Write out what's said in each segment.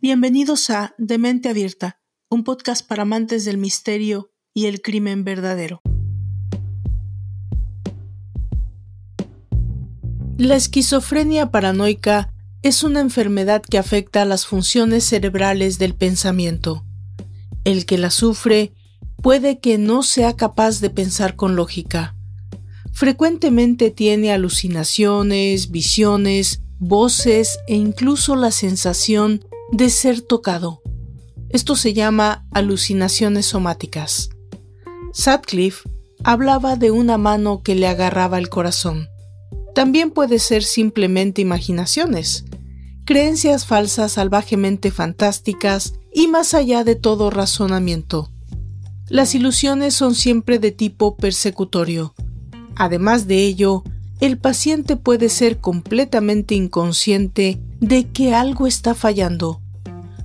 Bienvenidos a Demente Abierta, un podcast para amantes del misterio y el crimen verdadero. La esquizofrenia paranoica es una enfermedad que afecta a las funciones cerebrales del pensamiento. El que la sufre puede que no sea capaz de pensar con lógica. Frecuentemente tiene alucinaciones, visiones, voces e incluso la sensación de ser tocado. Esto se llama alucinaciones somáticas. Sutcliffe hablaba de una mano que le agarraba el corazón. También puede ser simplemente imaginaciones, creencias falsas salvajemente fantásticas y más allá de todo razonamiento. Las ilusiones son siempre de tipo persecutorio. Además de ello, el paciente puede ser completamente inconsciente de que algo está fallando.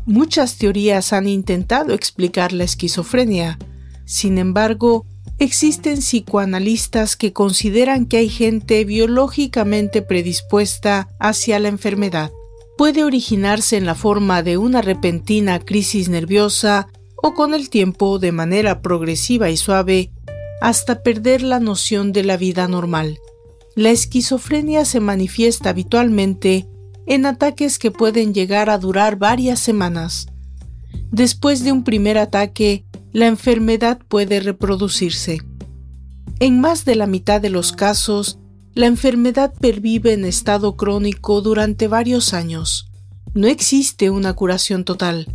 Muchas teorías han intentado explicar la esquizofrenia. Sin embargo, existen psicoanalistas que consideran que hay gente biológicamente predispuesta hacia la enfermedad. Puede originarse en la forma de una repentina crisis nerviosa o con el tiempo de manera progresiva y suave hasta perder la noción de la vida normal. La esquizofrenia se manifiesta habitualmente en ataques que pueden llegar a durar varias semanas. Después de un primer ataque, la enfermedad puede reproducirse. En más de la mitad de los casos, la enfermedad pervive en estado crónico durante varios años. No existe una curación total,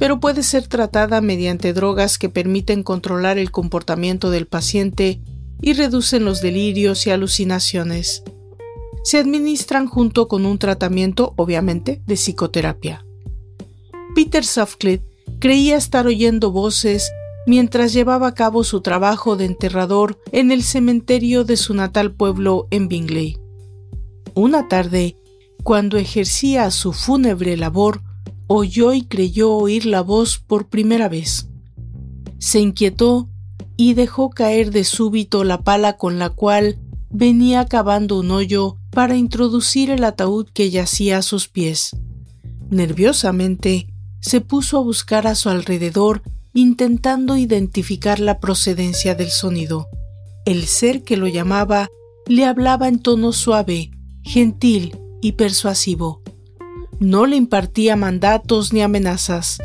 pero puede ser tratada mediante drogas que permiten controlar el comportamiento del paciente y reducen los delirios y alucinaciones. Se administran junto con un tratamiento, obviamente, de psicoterapia. Peter Sutcliffe creía estar oyendo voces mientras llevaba a cabo su trabajo de enterrador en el cementerio de su natal pueblo en Bingley. Una tarde, cuando ejercía su fúnebre labor, oyó y creyó oír la voz por primera vez. Se inquietó y dejó caer de súbito la pala con la cual venía cavando un hoyo para introducir el ataúd que yacía a sus pies. Nerviosamente, se puso a buscar a su alrededor intentando identificar la procedencia del sonido. El ser que lo llamaba le hablaba en tono suave, gentil y persuasivo. No le impartía mandatos ni amenazas,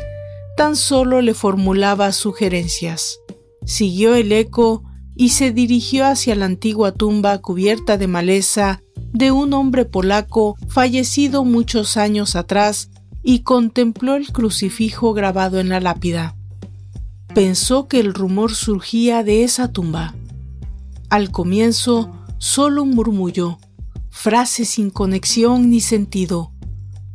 tan solo le formulaba sugerencias. Siguió el eco y se dirigió hacia la antigua tumba cubierta de maleza de un hombre polaco fallecido muchos años atrás y contempló el crucifijo grabado en la lápida. Pensó que el rumor surgía de esa tumba. Al comienzo, solo un murmullo, frase sin conexión ni sentido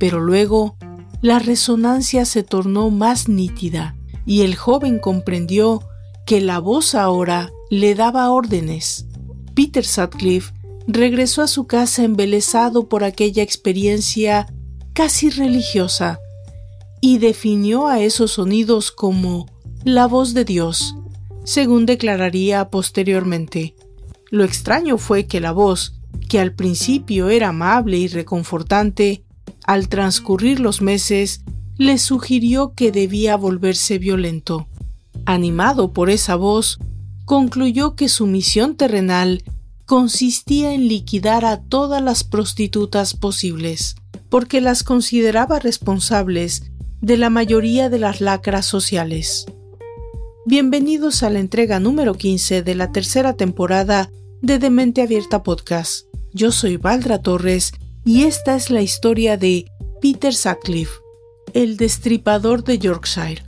pero luego la resonancia se tornó más nítida y el joven comprendió que la voz ahora le daba órdenes. Peter Sutcliffe regresó a su casa embelesado por aquella experiencia casi religiosa y definió a esos sonidos como la voz de Dios, según declararía posteriormente. Lo extraño fue que la voz, que al principio era amable y reconfortante, al transcurrir los meses, le sugirió que debía volverse violento. Animado por esa voz, concluyó que su misión terrenal consistía en liquidar a todas las prostitutas posibles, porque las consideraba responsables de la mayoría de las lacras sociales. Bienvenidos a la entrega número 15 de la tercera temporada de Demente Abierta Podcast. Yo soy Valdra Torres y esta es la historia de Peter Sutcliffe, el destripador de Yorkshire.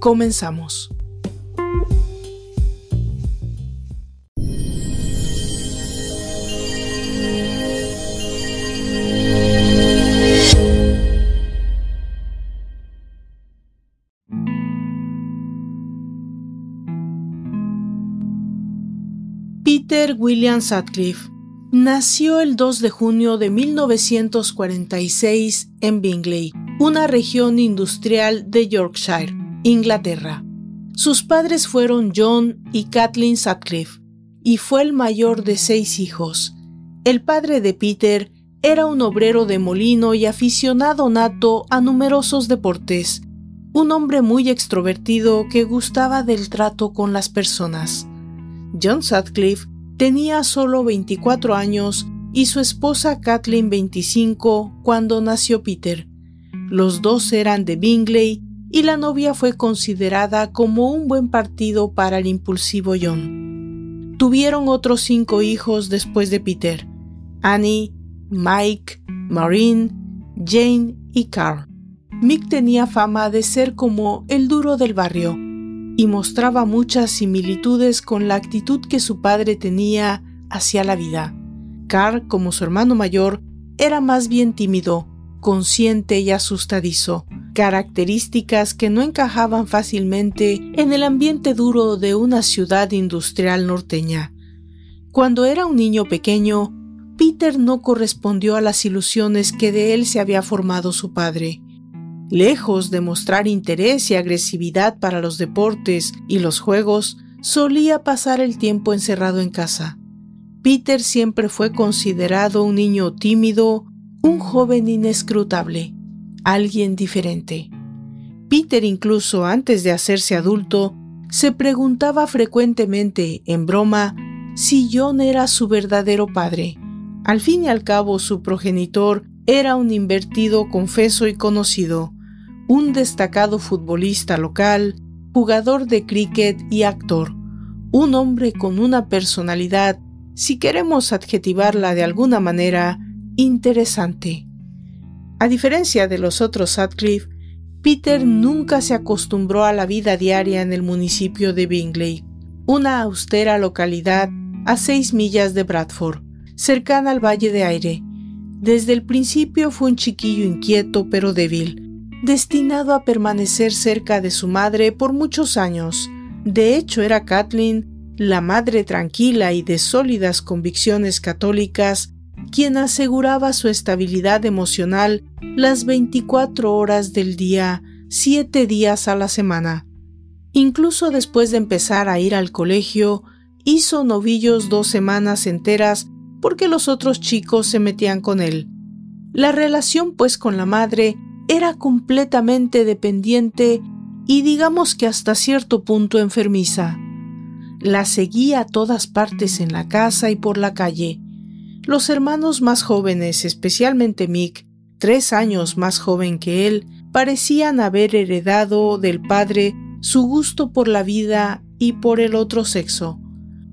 Comenzamos. Peter William Sutcliffe Nació el 2 de junio de 1946 en Bingley, una región industrial de Yorkshire, Inglaterra. Sus padres fueron John y Kathleen Sutcliffe, y fue el mayor de seis hijos. El padre de Peter era un obrero de molino y aficionado nato a numerosos deportes, un hombre muy extrovertido que gustaba del trato con las personas. John Sutcliffe tenía solo 24 años y su esposa Kathleen 25 cuando nació Peter. Los dos eran de Bingley y la novia fue considerada como un buen partido para el impulsivo John. Tuvieron otros cinco hijos después de Peter, Annie, Mike, Maureen, Jane y Carl. Mick tenía fama de ser como el duro del barrio y mostraba muchas similitudes con la actitud que su padre tenía hacia la vida. Carl, como su hermano mayor, era más bien tímido, consciente y asustadizo, características que no encajaban fácilmente en el ambiente duro de una ciudad industrial norteña. Cuando era un niño pequeño, Peter no correspondió a las ilusiones que de él se había formado su padre. Lejos de mostrar interés y agresividad para los deportes y los juegos, solía pasar el tiempo encerrado en casa. Peter siempre fue considerado un niño tímido, un joven inescrutable, alguien diferente. Peter incluso antes de hacerse adulto, se preguntaba frecuentemente, en broma, si John era su verdadero padre. Al fin y al cabo, su progenitor era un invertido confeso y conocido, un destacado futbolista local, jugador de cricket y actor, un hombre con una personalidad, si queremos adjetivarla de alguna manera, interesante. A diferencia de los otros Sutcliffe, Peter nunca se acostumbró a la vida diaria en el municipio de Bingley, una austera localidad a seis millas de Bradford cercana al Valle de Aire. Desde el principio fue un chiquillo inquieto pero débil, destinado a permanecer cerca de su madre por muchos años. De hecho, era Kathleen, la madre tranquila y de sólidas convicciones católicas, quien aseguraba su estabilidad emocional las 24 horas del día, siete días a la semana. Incluso después de empezar a ir al colegio, hizo novillos dos semanas enteras porque los otros chicos se metían con él. La relación pues con la madre era completamente dependiente y digamos que hasta cierto punto enfermiza. La seguía a todas partes en la casa y por la calle. Los hermanos más jóvenes, especialmente Mick, tres años más joven que él, parecían haber heredado del padre su gusto por la vida y por el otro sexo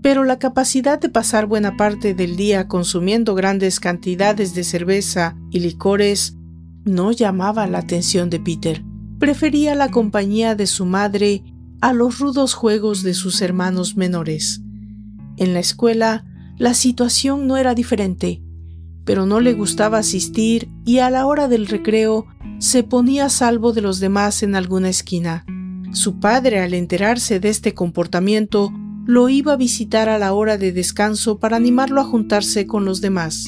pero la capacidad de pasar buena parte del día consumiendo grandes cantidades de cerveza y licores no llamaba la atención de Peter. Prefería la compañía de su madre a los rudos juegos de sus hermanos menores. En la escuela, la situación no era diferente, pero no le gustaba asistir y a la hora del recreo se ponía a salvo de los demás en alguna esquina. Su padre, al enterarse de este comportamiento, lo iba a visitar a la hora de descanso para animarlo a juntarse con los demás.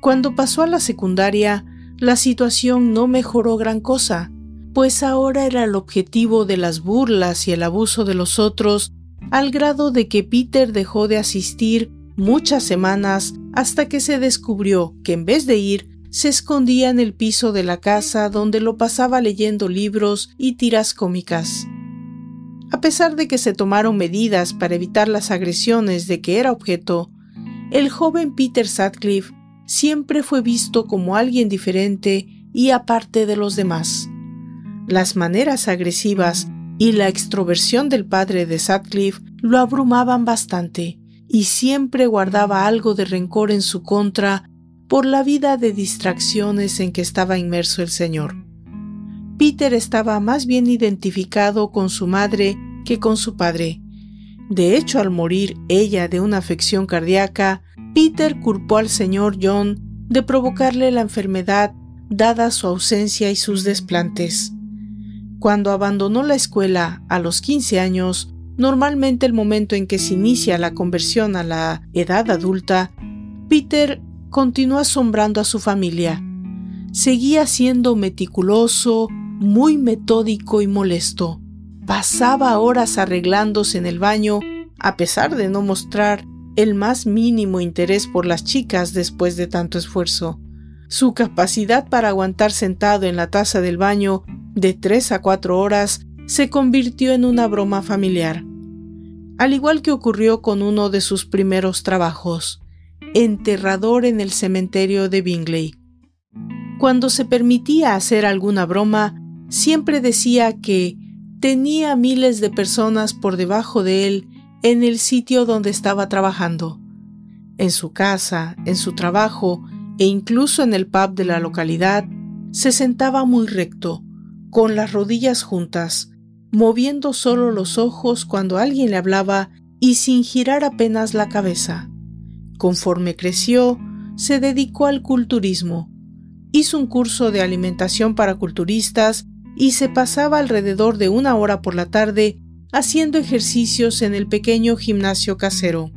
Cuando pasó a la secundaria, la situación no mejoró gran cosa, pues ahora era el objetivo de las burlas y el abuso de los otros, al grado de que Peter dejó de asistir muchas semanas hasta que se descubrió que en vez de ir, se escondía en el piso de la casa donde lo pasaba leyendo libros y tiras cómicas. A pesar de que se tomaron medidas para evitar las agresiones de que era objeto, el joven Peter Sutcliffe siempre fue visto como alguien diferente y aparte de los demás. Las maneras agresivas y la extroversión del padre de Sutcliffe lo abrumaban bastante, y siempre guardaba algo de rencor en su contra por la vida de distracciones en que estaba inmerso el señor. Peter estaba más bien identificado con su madre que con su padre. De hecho, al morir ella de una afección cardíaca, Peter culpó al señor John de provocarle la enfermedad dada su ausencia y sus desplantes. Cuando abandonó la escuela a los 15 años, normalmente el momento en que se inicia la conversión a la edad adulta, Peter continuó asombrando a su familia. Seguía siendo meticuloso, muy metódico y molesto. Pasaba horas arreglándose en el baño, a pesar de no mostrar el más mínimo interés por las chicas después de tanto esfuerzo. Su capacidad para aguantar sentado en la taza del baño de tres a cuatro horas se convirtió en una broma familiar. Al igual que ocurrió con uno de sus primeros trabajos, enterrador en el cementerio de Bingley. Cuando se permitía hacer alguna broma, siempre decía que tenía miles de personas por debajo de él en el sitio donde estaba trabajando. En su casa, en su trabajo e incluso en el pub de la localidad, se sentaba muy recto, con las rodillas juntas, moviendo solo los ojos cuando alguien le hablaba y sin girar apenas la cabeza. Conforme creció, se dedicó al culturismo. Hizo un curso de alimentación para culturistas y se pasaba alrededor de una hora por la tarde haciendo ejercicios en el pequeño gimnasio casero.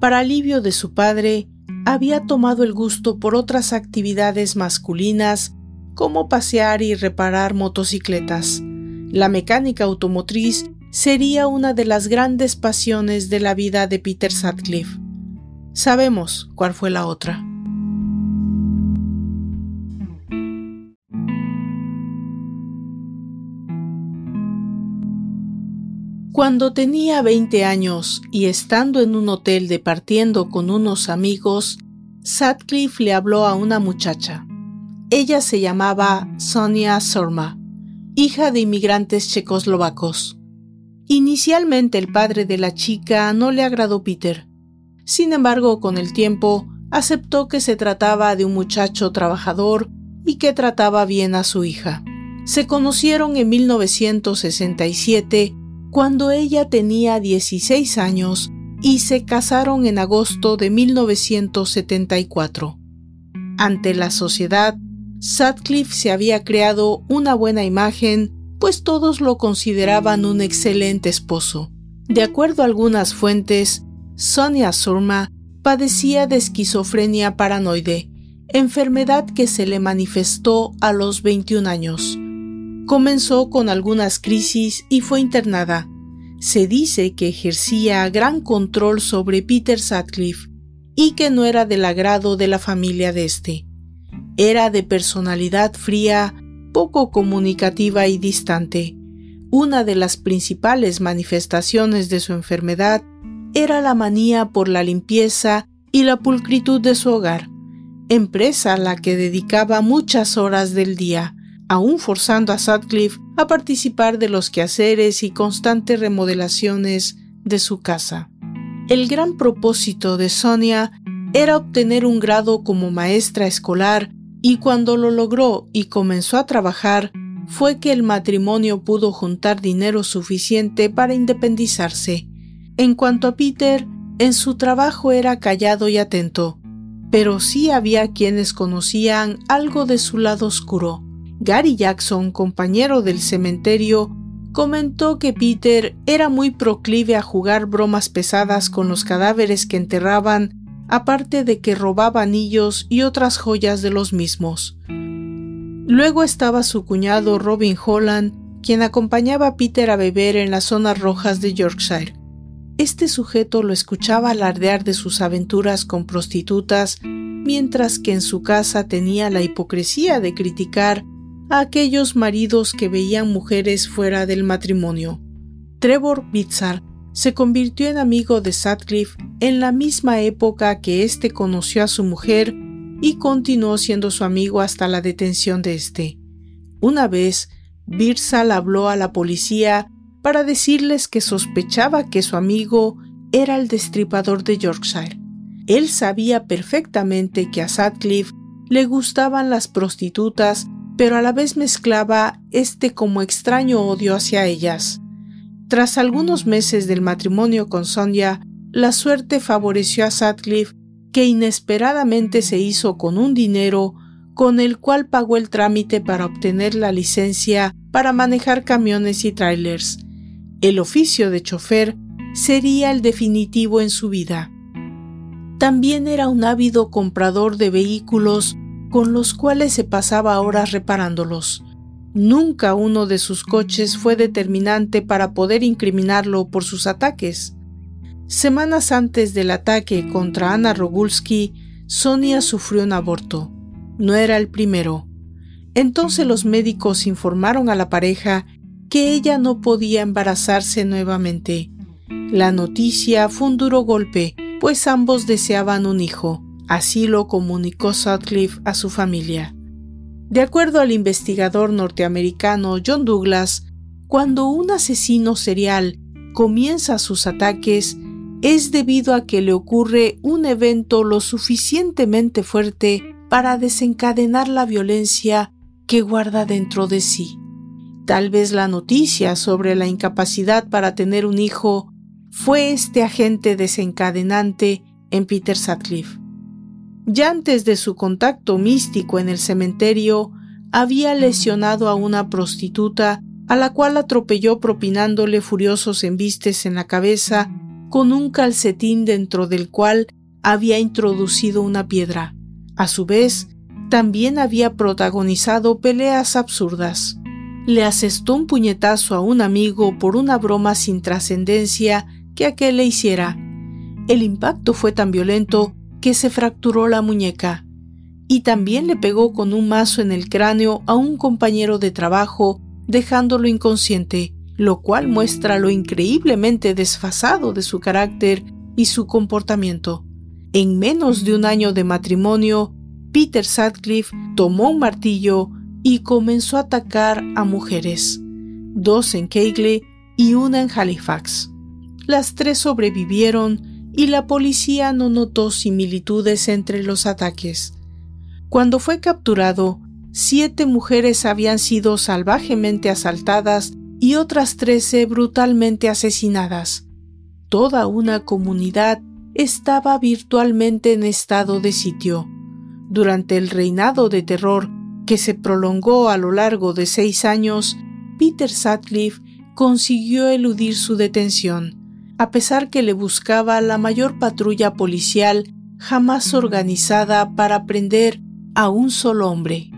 Para alivio de su padre, había tomado el gusto por otras actividades masculinas como pasear y reparar motocicletas. La mecánica automotriz sería una de las grandes pasiones de la vida de Peter Sutcliffe. Sabemos cuál fue la otra. Cuando tenía 20 años y estando en un hotel departiendo con unos amigos, Sutcliffe le habló a una muchacha. Ella se llamaba Sonia Sorma, hija de inmigrantes checoslovacos. Inicialmente el padre de la chica no le agradó Peter, sin embargo, con el tiempo, aceptó que se trataba de un muchacho trabajador y que trataba bien a su hija. Se conocieron en 1967, cuando ella tenía 16 años, y se casaron en agosto de 1974. Ante la sociedad, Sutcliffe se había creado una buena imagen, pues todos lo consideraban un excelente esposo. De acuerdo a algunas fuentes, Sonia Surma padecía de esquizofrenia paranoide, enfermedad que se le manifestó a los 21 años. Comenzó con algunas crisis y fue internada. Se dice que ejercía gran control sobre Peter Sutcliffe y que no era del agrado de la familia de este. Era de personalidad fría, poco comunicativa y distante. Una de las principales manifestaciones de su enfermedad era la manía por la limpieza y la pulcritud de su hogar, empresa a la que dedicaba muchas horas del día, aún forzando a Sutcliffe a participar de los quehaceres y constantes remodelaciones de su casa. El gran propósito de Sonia era obtener un grado como maestra escolar y cuando lo logró y comenzó a trabajar, fue que el matrimonio pudo juntar dinero suficiente para independizarse en cuanto a Peter, en su trabajo era callado y atento, pero sí había quienes conocían algo de su lado oscuro. Gary Jackson, compañero del cementerio, comentó que Peter era muy proclive a jugar bromas pesadas con los cadáveres que enterraban, aparte de que robaba anillos y otras joyas de los mismos. Luego estaba su cuñado Robin Holland, quien acompañaba a Peter a beber en las zonas rojas de Yorkshire. Este sujeto lo escuchaba alardear de sus aventuras con prostitutas, mientras que en su casa tenía la hipocresía de criticar a aquellos maridos que veían mujeres fuera del matrimonio. Trevor Bitzar se convirtió en amigo de Sutcliffe en la misma época que éste conoció a su mujer y continuó siendo su amigo hasta la detención de éste. Una vez, Birzal habló a la policía para decirles que sospechaba que su amigo era el destripador de Yorkshire. Él sabía perfectamente que a Sutcliffe le gustaban las prostitutas, pero a la vez mezclaba este como extraño odio hacia ellas. Tras algunos meses del matrimonio con Sonia, la suerte favoreció a Sutcliffe, que inesperadamente se hizo con un dinero con el cual pagó el trámite para obtener la licencia para manejar camiones y trailers el oficio de chofer sería el definitivo en su vida. También era un ávido comprador de vehículos con los cuales se pasaba horas reparándolos. Nunca uno de sus coches fue determinante para poder incriminarlo por sus ataques. Semanas antes del ataque contra Ana Rogulski, Sonia sufrió un aborto. No era el primero. Entonces los médicos informaron a la pareja que ella no podía embarazarse nuevamente. La noticia fue un duro golpe, pues ambos deseaban un hijo. Así lo comunicó Sutcliffe a su familia. De acuerdo al investigador norteamericano John Douglas, cuando un asesino serial comienza sus ataques, es debido a que le ocurre un evento lo suficientemente fuerte para desencadenar la violencia que guarda dentro de sí. Tal vez la noticia sobre la incapacidad para tener un hijo fue este agente desencadenante en Peter Sutcliffe. Ya antes de su contacto místico en el cementerio, había lesionado a una prostituta a la cual atropelló propinándole furiosos embistes en la cabeza con un calcetín dentro del cual había introducido una piedra. A su vez, también había protagonizado peleas absurdas. Le asestó un puñetazo a un amigo por una broma sin trascendencia que aquel le hiciera. El impacto fue tan violento que se fracturó la muñeca, y también le pegó con un mazo en el cráneo a un compañero de trabajo, dejándolo inconsciente, lo cual muestra lo increíblemente desfasado de su carácter y su comportamiento. En menos de un año de matrimonio, Peter Sutcliffe tomó un martillo y comenzó a atacar a mujeres, dos en Keighley y una en Halifax. Las tres sobrevivieron y la policía no notó similitudes entre los ataques. Cuando fue capturado, siete mujeres habían sido salvajemente asaltadas y otras trece brutalmente asesinadas. Toda una comunidad estaba virtualmente en estado de sitio. Durante el reinado de terror que se prolongó a lo largo de seis años, Peter Sutcliffe consiguió eludir su detención a pesar que le buscaba la mayor patrulla policial jamás organizada para prender a un solo hombre.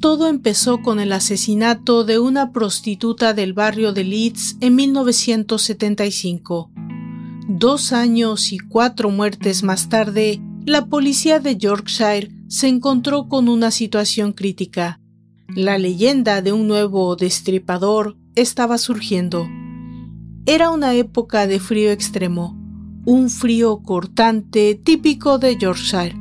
Todo empezó con el asesinato de una prostituta del barrio de Leeds en 1975. Dos años y cuatro muertes más tarde, la policía de Yorkshire se encontró con una situación crítica. La leyenda de un nuevo destripador estaba surgiendo. Era una época de frío extremo, un frío cortante típico de Yorkshire.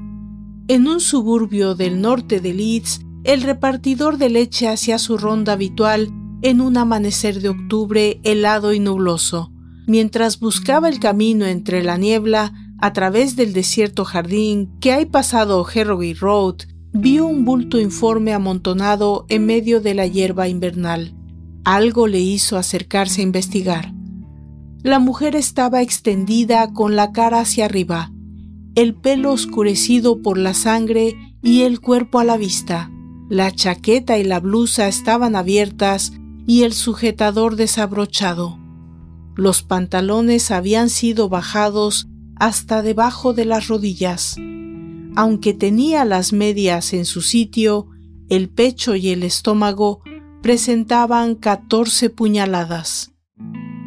En un suburbio del norte de Leeds, el repartidor de leche hacía su ronda habitual en un amanecer de octubre helado y nubloso. Mientras buscaba el camino entre la niebla, a través del desierto jardín que hay pasado Harroway Road, vio un bulto informe amontonado en medio de la hierba invernal. Algo le hizo acercarse a investigar. La mujer estaba extendida con la cara hacia arriba, el pelo oscurecido por la sangre y el cuerpo a la vista. La chaqueta y la blusa estaban abiertas y el sujetador desabrochado. Los pantalones habían sido bajados hasta debajo de las rodillas. Aunque tenía las medias en su sitio, el pecho y el estómago presentaban 14 puñaladas.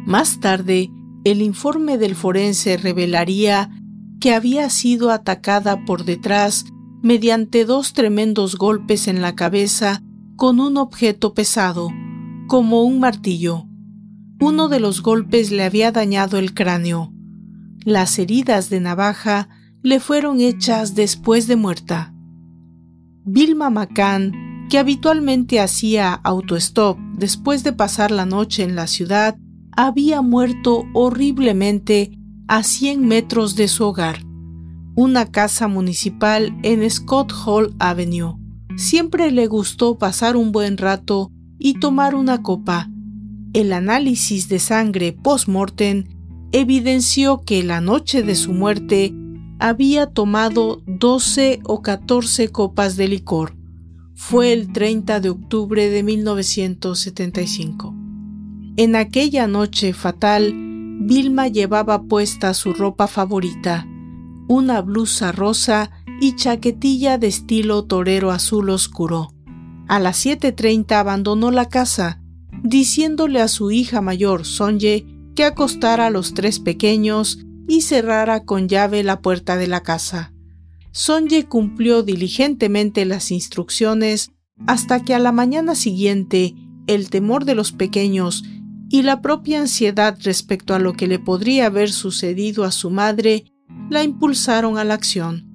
Más tarde, el informe del forense revelaría que había sido atacada por detrás mediante dos tremendos golpes en la cabeza con un objeto pesado, como un martillo. Uno de los golpes le había dañado el cráneo. Las heridas de navaja le fueron hechas después de muerta. Vilma McCann, que habitualmente hacía autostop después de pasar la noche en la ciudad, había muerto horriblemente a 100 metros de su hogar, una casa municipal en Scott Hall Avenue. Siempre le gustó pasar un buen rato y tomar una copa. El análisis de sangre post-mortem evidenció que la noche de su muerte había tomado 12 o 14 copas de licor. Fue el 30 de octubre de 1975. En aquella noche fatal, Vilma llevaba puesta su ropa favorita, una blusa rosa y chaquetilla de estilo torero azul oscuro. A las 7.30 abandonó la casa, diciéndole a su hija mayor, Sonye, acostara a los tres pequeños y cerrara con llave la puerta de la casa. Sonye cumplió diligentemente las instrucciones hasta que a la mañana siguiente el temor de los pequeños y la propia ansiedad respecto a lo que le podría haber sucedido a su madre la impulsaron a la acción.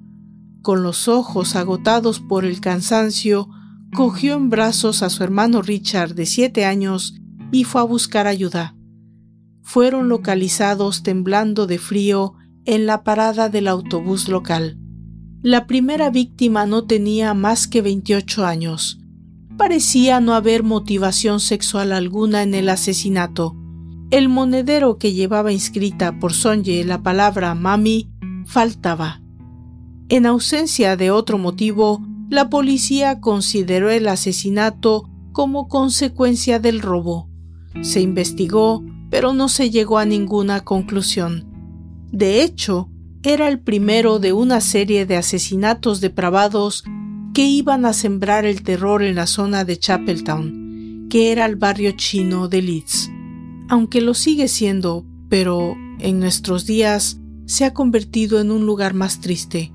Con los ojos agotados por el cansancio, cogió en brazos a su hermano Richard de siete años y fue a buscar ayuda. Fueron localizados temblando de frío en la parada del autobús local. La primera víctima no tenía más que 28 años. Parecía no haber motivación sexual alguna en el asesinato. El monedero que llevaba inscrita por Sonye la palabra mami faltaba. En ausencia de otro motivo, la policía consideró el asesinato como consecuencia del robo. Se investigó, pero no se llegó a ninguna conclusión. De hecho, era el primero de una serie de asesinatos depravados que iban a sembrar el terror en la zona de Chapeltown, que era el barrio chino de Leeds. Aunque lo sigue siendo, pero en nuestros días se ha convertido en un lugar más triste.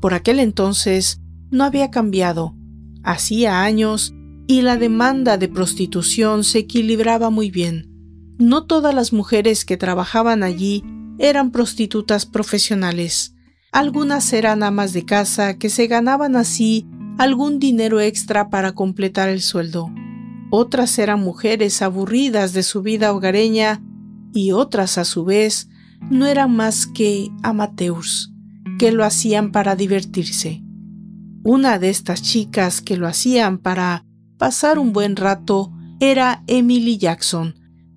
Por aquel entonces no había cambiado. Hacía años y la demanda de prostitución se equilibraba muy bien. No todas las mujeres que trabajaban allí eran prostitutas profesionales. Algunas eran amas de casa que se ganaban así algún dinero extra para completar el sueldo. Otras eran mujeres aburridas de su vida hogareña y otras a su vez no eran más que amateurs que lo hacían para divertirse. Una de estas chicas que lo hacían para pasar un buen rato era Emily Jackson,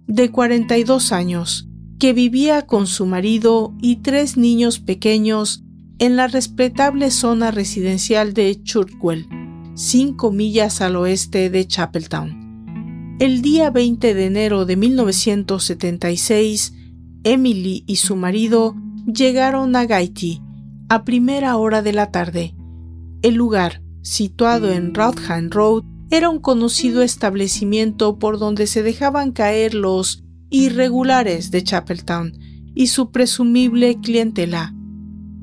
de 42 años, que vivía con su marido y tres niños pequeños en la respetable zona residencial de Churchwell, cinco millas al oeste de Chapeltown. El día 20 de enero de 1976, Emily y su marido llegaron a Gaiti a primera hora de la tarde. El lugar, situado en Rotham Road, era un conocido establecimiento por donde se dejaban caer los irregulares de Chapeltown y su presumible clientela.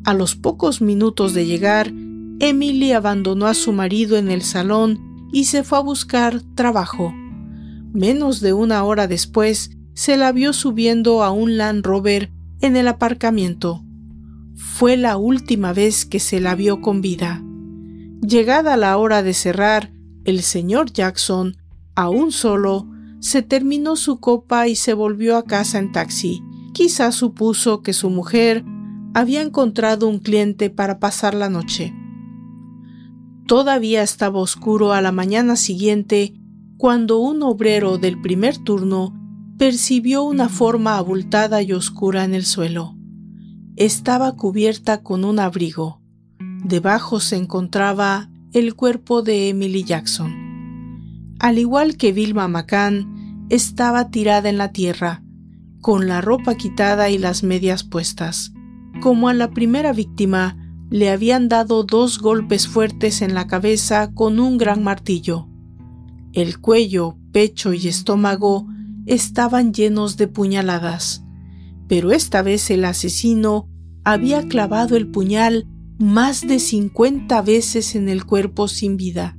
A los pocos minutos de llegar, Emily abandonó a su marido en el salón y se fue a buscar trabajo. Menos de una hora después, se la vio subiendo a un Land Rover en el aparcamiento. Fue la última vez que se la vio con vida. Llegada la hora de cerrar, el señor Jackson, aún solo, se terminó su copa y se volvió a casa en taxi. Quizá supuso que su mujer había encontrado un cliente para pasar la noche. Todavía estaba oscuro a la mañana siguiente cuando un obrero del primer turno percibió una forma abultada y oscura en el suelo. Estaba cubierta con un abrigo. Debajo se encontraba el cuerpo de Emily Jackson. Al igual que Vilma McCann, estaba tirada en la tierra, con la ropa quitada y las medias puestas. Como a la primera víctima, le habían dado dos golpes fuertes en la cabeza con un gran martillo. El cuello, pecho y estómago estaban llenos de puñaladas, pero esta vez el asesino había clavado el puñal más de cincuenta veces en el cuerpo sin vida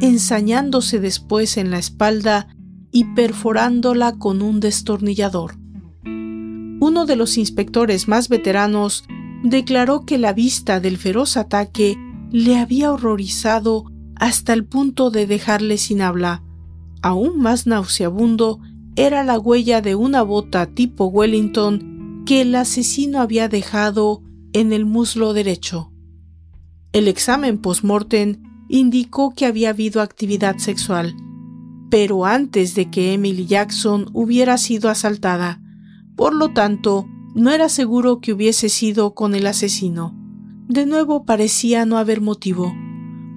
ensañándose después en la espalda y perforándola con un destornillador. Uno de los inspectores más veteranos declaró que la vista del feroz ataque le había horrorizado hasta el punto de dejarle sin habla. Aún más nauseabundo era la huella de una bota tipo Wellington que el asesino había dejado en el muslo derecho. El examen post-mortem indicó que había habido actividad sexual, pero antes de que Emily Jackson hubiera sido asaltada. Por lo tanto, no era seguro que hubiese sido con el asesino. De nuevo parecía no haber motivo.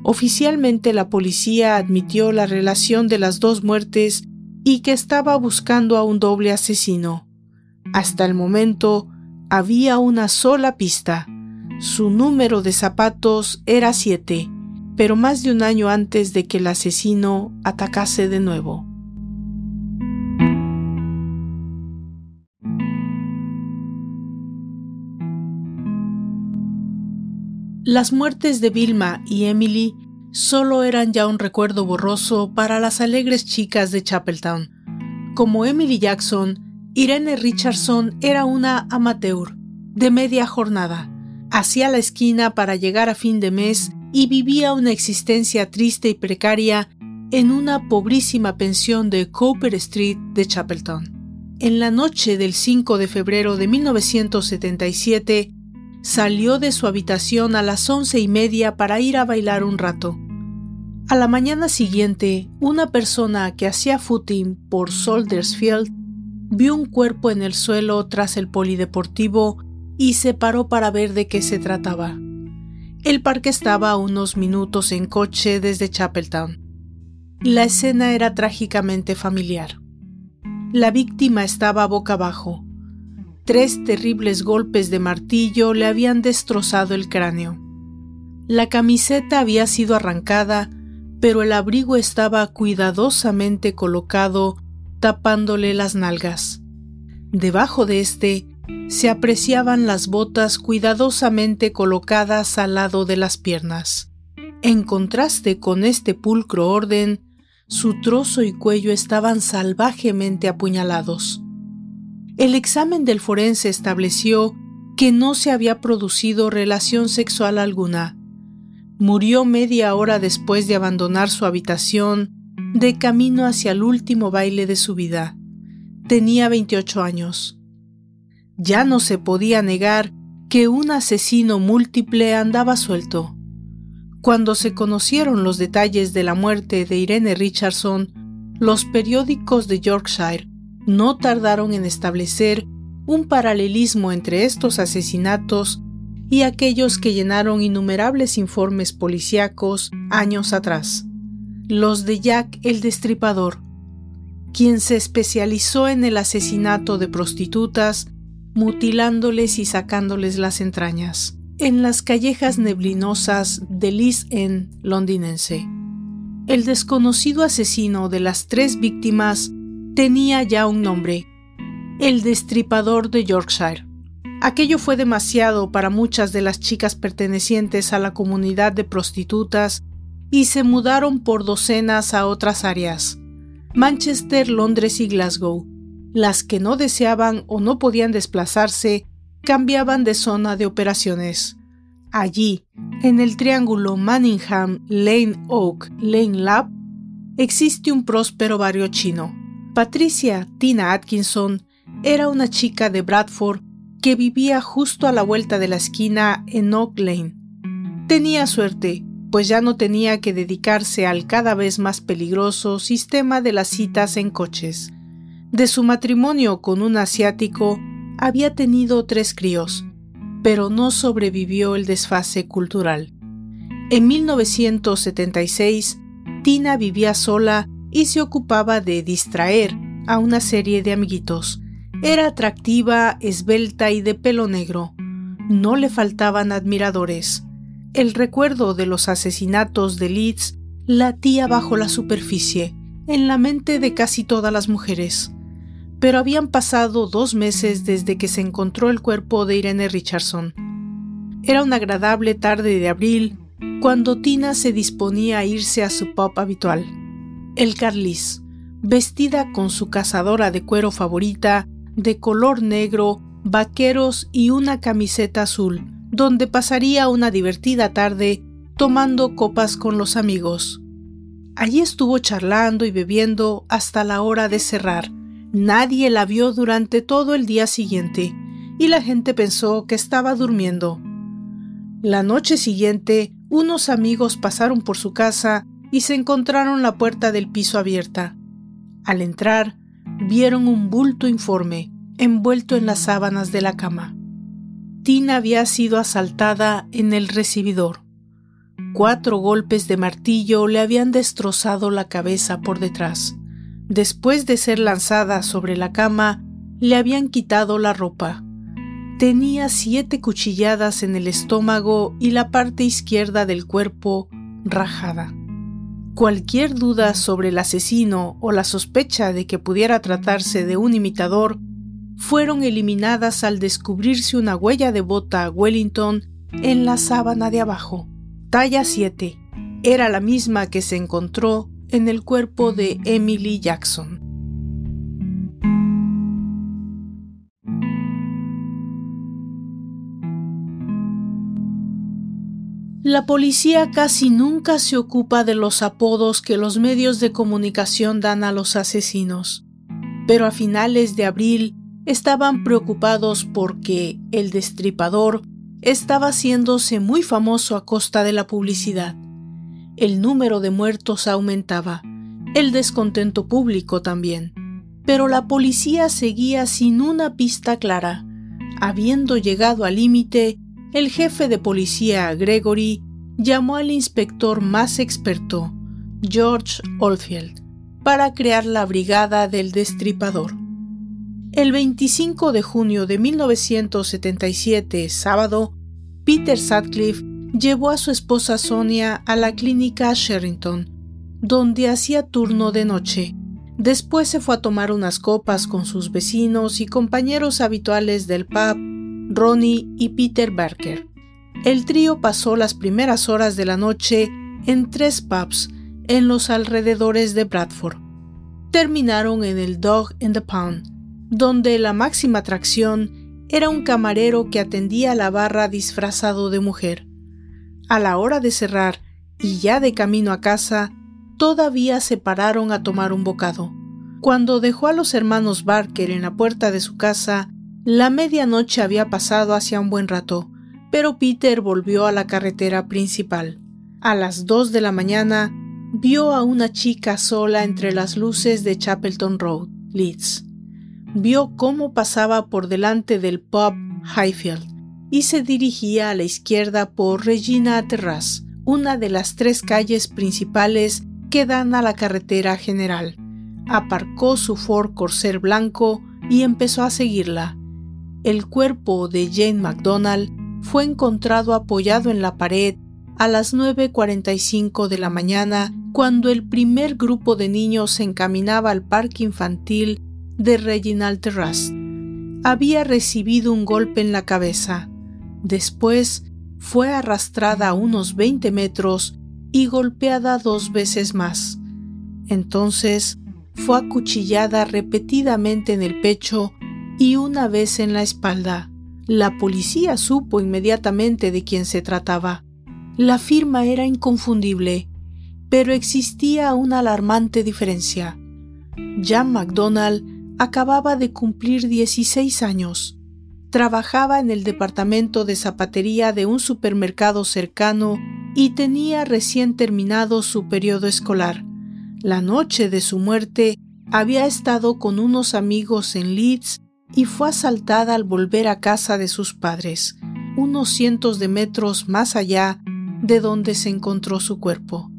Oficialmente la policía admitió la relación de las dos muertes y que estaba buscando a un doble asesino. Hasta el momento había una sola pista. Su número de zapatos era siete, pero más de un año antes de que el asesino atacase de nuevo. Las muertes de Vilma y Emily solo eran ya un recuerdo borroso para las alegres chicas de Chapeltown. Como Emily Jackson, Irene Richardson era una amateur de media jornada. Hacía la esquina para llegar a fin de mes y vivía una existencia triste y precaria en una pobrísima pensión de Cooper Street de Chapelton. En la noche del 5 de febrero de 1977, salió de su habitación a las once y media para ir a bailar un rato. A la mañana siguiente, una persona que hacía footing por Soldiers Field vio un cuerpo en el suelo tras el polideportivo y se paró para ver de qué se trataba. El parque estaba a unos minutos en coche desde Chapeltown. La escena era trágicamente familiar. La víctima estaba boca abajo. Tres terribles golpes de martillo le habían destrozado el cráneo. La camiseta había sido arrancada, pero el abrigo estaba cuidadosamente colocado tapándole las nalgas. Debajo de este se apreciaban las botas cuidadosamente colocadas al lado de las piernas. En contraste con este pulcro orden, su trozo y cuello estaban salvajemente apuñalados. El examen del forense estableció que no se había producido relación sexual alguna. Murió media hora después de abandonar su habitación de camino hacia el último baile de su vida. Tenía 28 años. Ya no se podía negar que un asesino múltiple andaba suelto. Cuando se conocieron los detalles de la muerte de Irene Richardson, los periódicos de Yorkshire no tardaron en establecer un paralelismo entre estos asesinatos y aquellos que llenaron innumerables informes policíacos años atrás los de Jack el Destripador, quien se especializó en el asesinato de prostitutas, mutilándoles y sacándoles las entrañas, en las callejas neblinosas de East End londinense. El desconocido asesino de las tres víctimas tenía ya un nombre, el Destripador de Yorkshire. Aquello fue demasiado para muchas de las chicas pertenecientes a la comunidad de prostitutas y se mudaron por docenas a otras áreas, Manchester, Londres y Glasgow. Las que no deseaban o no podían desplazarse cambiaban de zona de operaciones. Allí, en el triángulo Manningham, Lane Oak, Lane Lab, existe un próspero barrio chino. Patricia Tina Atkinson era una chica de Bradford que vivía justo a la vuelta de la esquina en Oak Lane. Tenía suerte, pues ya no tenía que dedicarse al cada vez más peligroso sistema de las citas en coches. De su matrimonio con un asiático había tenido tres críos, pero no sobrevivió el desfase cultural. En 1976, Tina vivía sola y se ocupaba de distraer a una serie de amiguitos. Era atractiva, esbelta y de pelo negro. No le faltaban admiradores. El recuerdo de los asesinatos de Leeds latía bajo la superficie, en la mente de casi todas las mujeres. Pero habían pasado dos meses desde que se encontró el cuerpo de Irene Richardson. Era una agradable tarde de abril cuando Tina se disponía a irse a su pub habitual, el Carlis, vestida con su cazadora de cuero favorita, de color negro, vaqueros y una camiseta azul, donde pasaría una divertida tarde tomando copas con los amigos. Allí estuvo charlando y bebiendo hasta la hora de cerrar. Nadie la vio durante todo el día siguiente y la gente pensó que estaba durmiendo. La noche siguiente, unos amigos pasaron por su casa y se encontraron la puerta del piso abierta. Al entrar, vieron un bulto informe envuelto en las sábanas de la cama. Tina había sido asaltada en el recibidor. Cuatro golpes de martillo le habían destrozado la cabeza por detrás. Después de ser lanzada sobre la cama, le habían quitado la ropa. Tenía siete cuchilladas en el estómago y la parte izquierda del cuerpo rajada. Cualquier duda sobre el asesino o la sospecha de que pudiera tratarse de un imitador fueron eliminadas al descubrirse una huella de bota Wellington en la sábana de abajo. Talla 7. Era la misma que se encontró en el cuerpo de Emily Jackson. La policía casi nunca se ocupa de los apodos que los medios de comunicación dan a los asesinos, pero a finales de abril estaban preocupados porque el destripador estaba haciéndose muy famoso a costa de la publicidad. El número de muertos aumentaba, el descontento público también, pero la policía seguía sin una pista clara. Habiendo llegado al límite, el jefe de policía, Gregory, llamó al inspector más experto, George Oldfield, para crear la Brigada del Destripador. El 25 de junio de 1977, sábado, Peter Sutcliffe llevó a su esposa Sonia a la clínica Sherrington, donde hacía turno de noche. Después se fue a tomar unas copas con sus vecinos y compañeros habituales del pub Ronnie y Peter Barker. El trío pasó las primeras horas de la noche en tres pubs en los alrededores de Bradford. Terminaron en el Dog in the Pound, donde la máxima atracción era un camarero que atendía la barra disfrazado de mujer. A la hora de cerrar y ya de camino a casa, todavía se pararon a tomar un bocado. Cuando dejó a los hermanos Barker en la puerta de su casa, la medianoche había pasado hacia un buen rato, pero Peter volvió a la carretera principal. A las dos de la mañana vio a una chica sola entre las luces de Chapelton Road, Leeds. Vio cómo pasaba por delante del pub Highfield y se dirigía a la izquierda por Regina Terrace, una de las tres calles principales que dan a la carretera general. Aparcó su Ford Corsair blanco y empezó a seguirla el cuerpo de Jane MacDonald fue encontrado apoyado en la pared a las 9.45 de la mañana cuando el primer grupo de niños se encaminaba al parque infantil de Reginald Terrace. Había recibido un golpe en la cabeza. Después fue arrastrada a unos 20 metros y golpeada dos veces más. Entonces fue acuchillada repetidamente en el pecho y una vez en la espalda. La policía supo inmediatamente de quién se trataba. La firma era inconfundible, pero existía una alarmante diferencia. Jan MacDonald acababa de cumplir 16 años. Trabajaba en el departamento de zapatería de un supermercado cercano y tenía recién terminado su periodo escolar. La noche de su muerte había estado con unos amigos en Leeds y fue asaltada al volver a casa de sus padres, unos cientos de metros más allá de donde se encontró su cuerpo.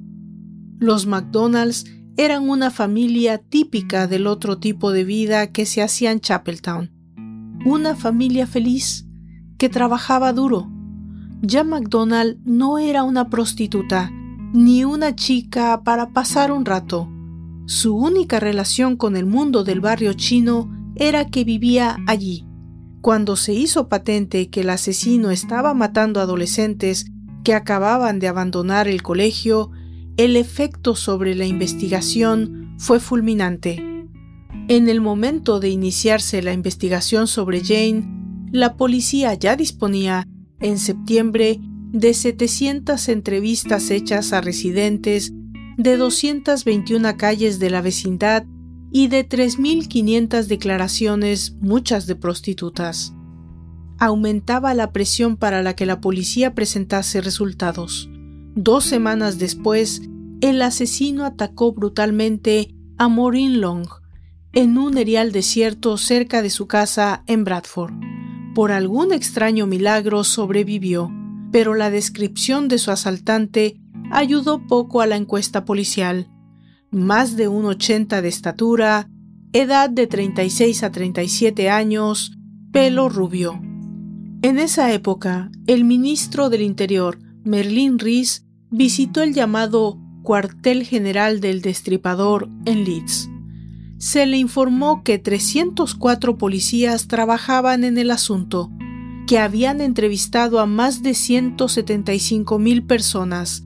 Los McDonalds eran una familia típica del otro tipo de vida que se hacía en Chapeltown. Una familia feliz que trabajaba duro. Ya McDonald no era una prostituta ni una chica para pasar un rato. Su única relación con el mundo del barrio chino era que vivía allí. Cuando se hizo patente que el asesino estaba matando adolescentes que acababan de abandonar el colegio, el efecto sobre la investigación fue fulminante. En el momento de iniciarse la investigación sobre Jane, la policía ya disponía, en septiembre, de 700 entrevistas hechas a residentes de 221 calles de la vecindad y de 3.500 declaraciones, muchas de prostitutas. Aumentaba la presión para la que la policía presentase resultados. Dos semanas después, el asesino atacó brutalmente a Maureen Long en un erial desierto cerca de su casa en Bradford. Por algún extraño milagro sobrevivió, pero la descripción de su asaltante ayudó poco a la encuesta policial más de un 80 de estatura, edad de 36 a 37 años, pelo rubio. En esa época, el ministro del Interior, Merlin Rees, visitó el llamado cuartel general del destripador en Leeds. Se le informó que 304 policías trabajaban en el asunto, que habían entrevistado a más de 175 mil personas,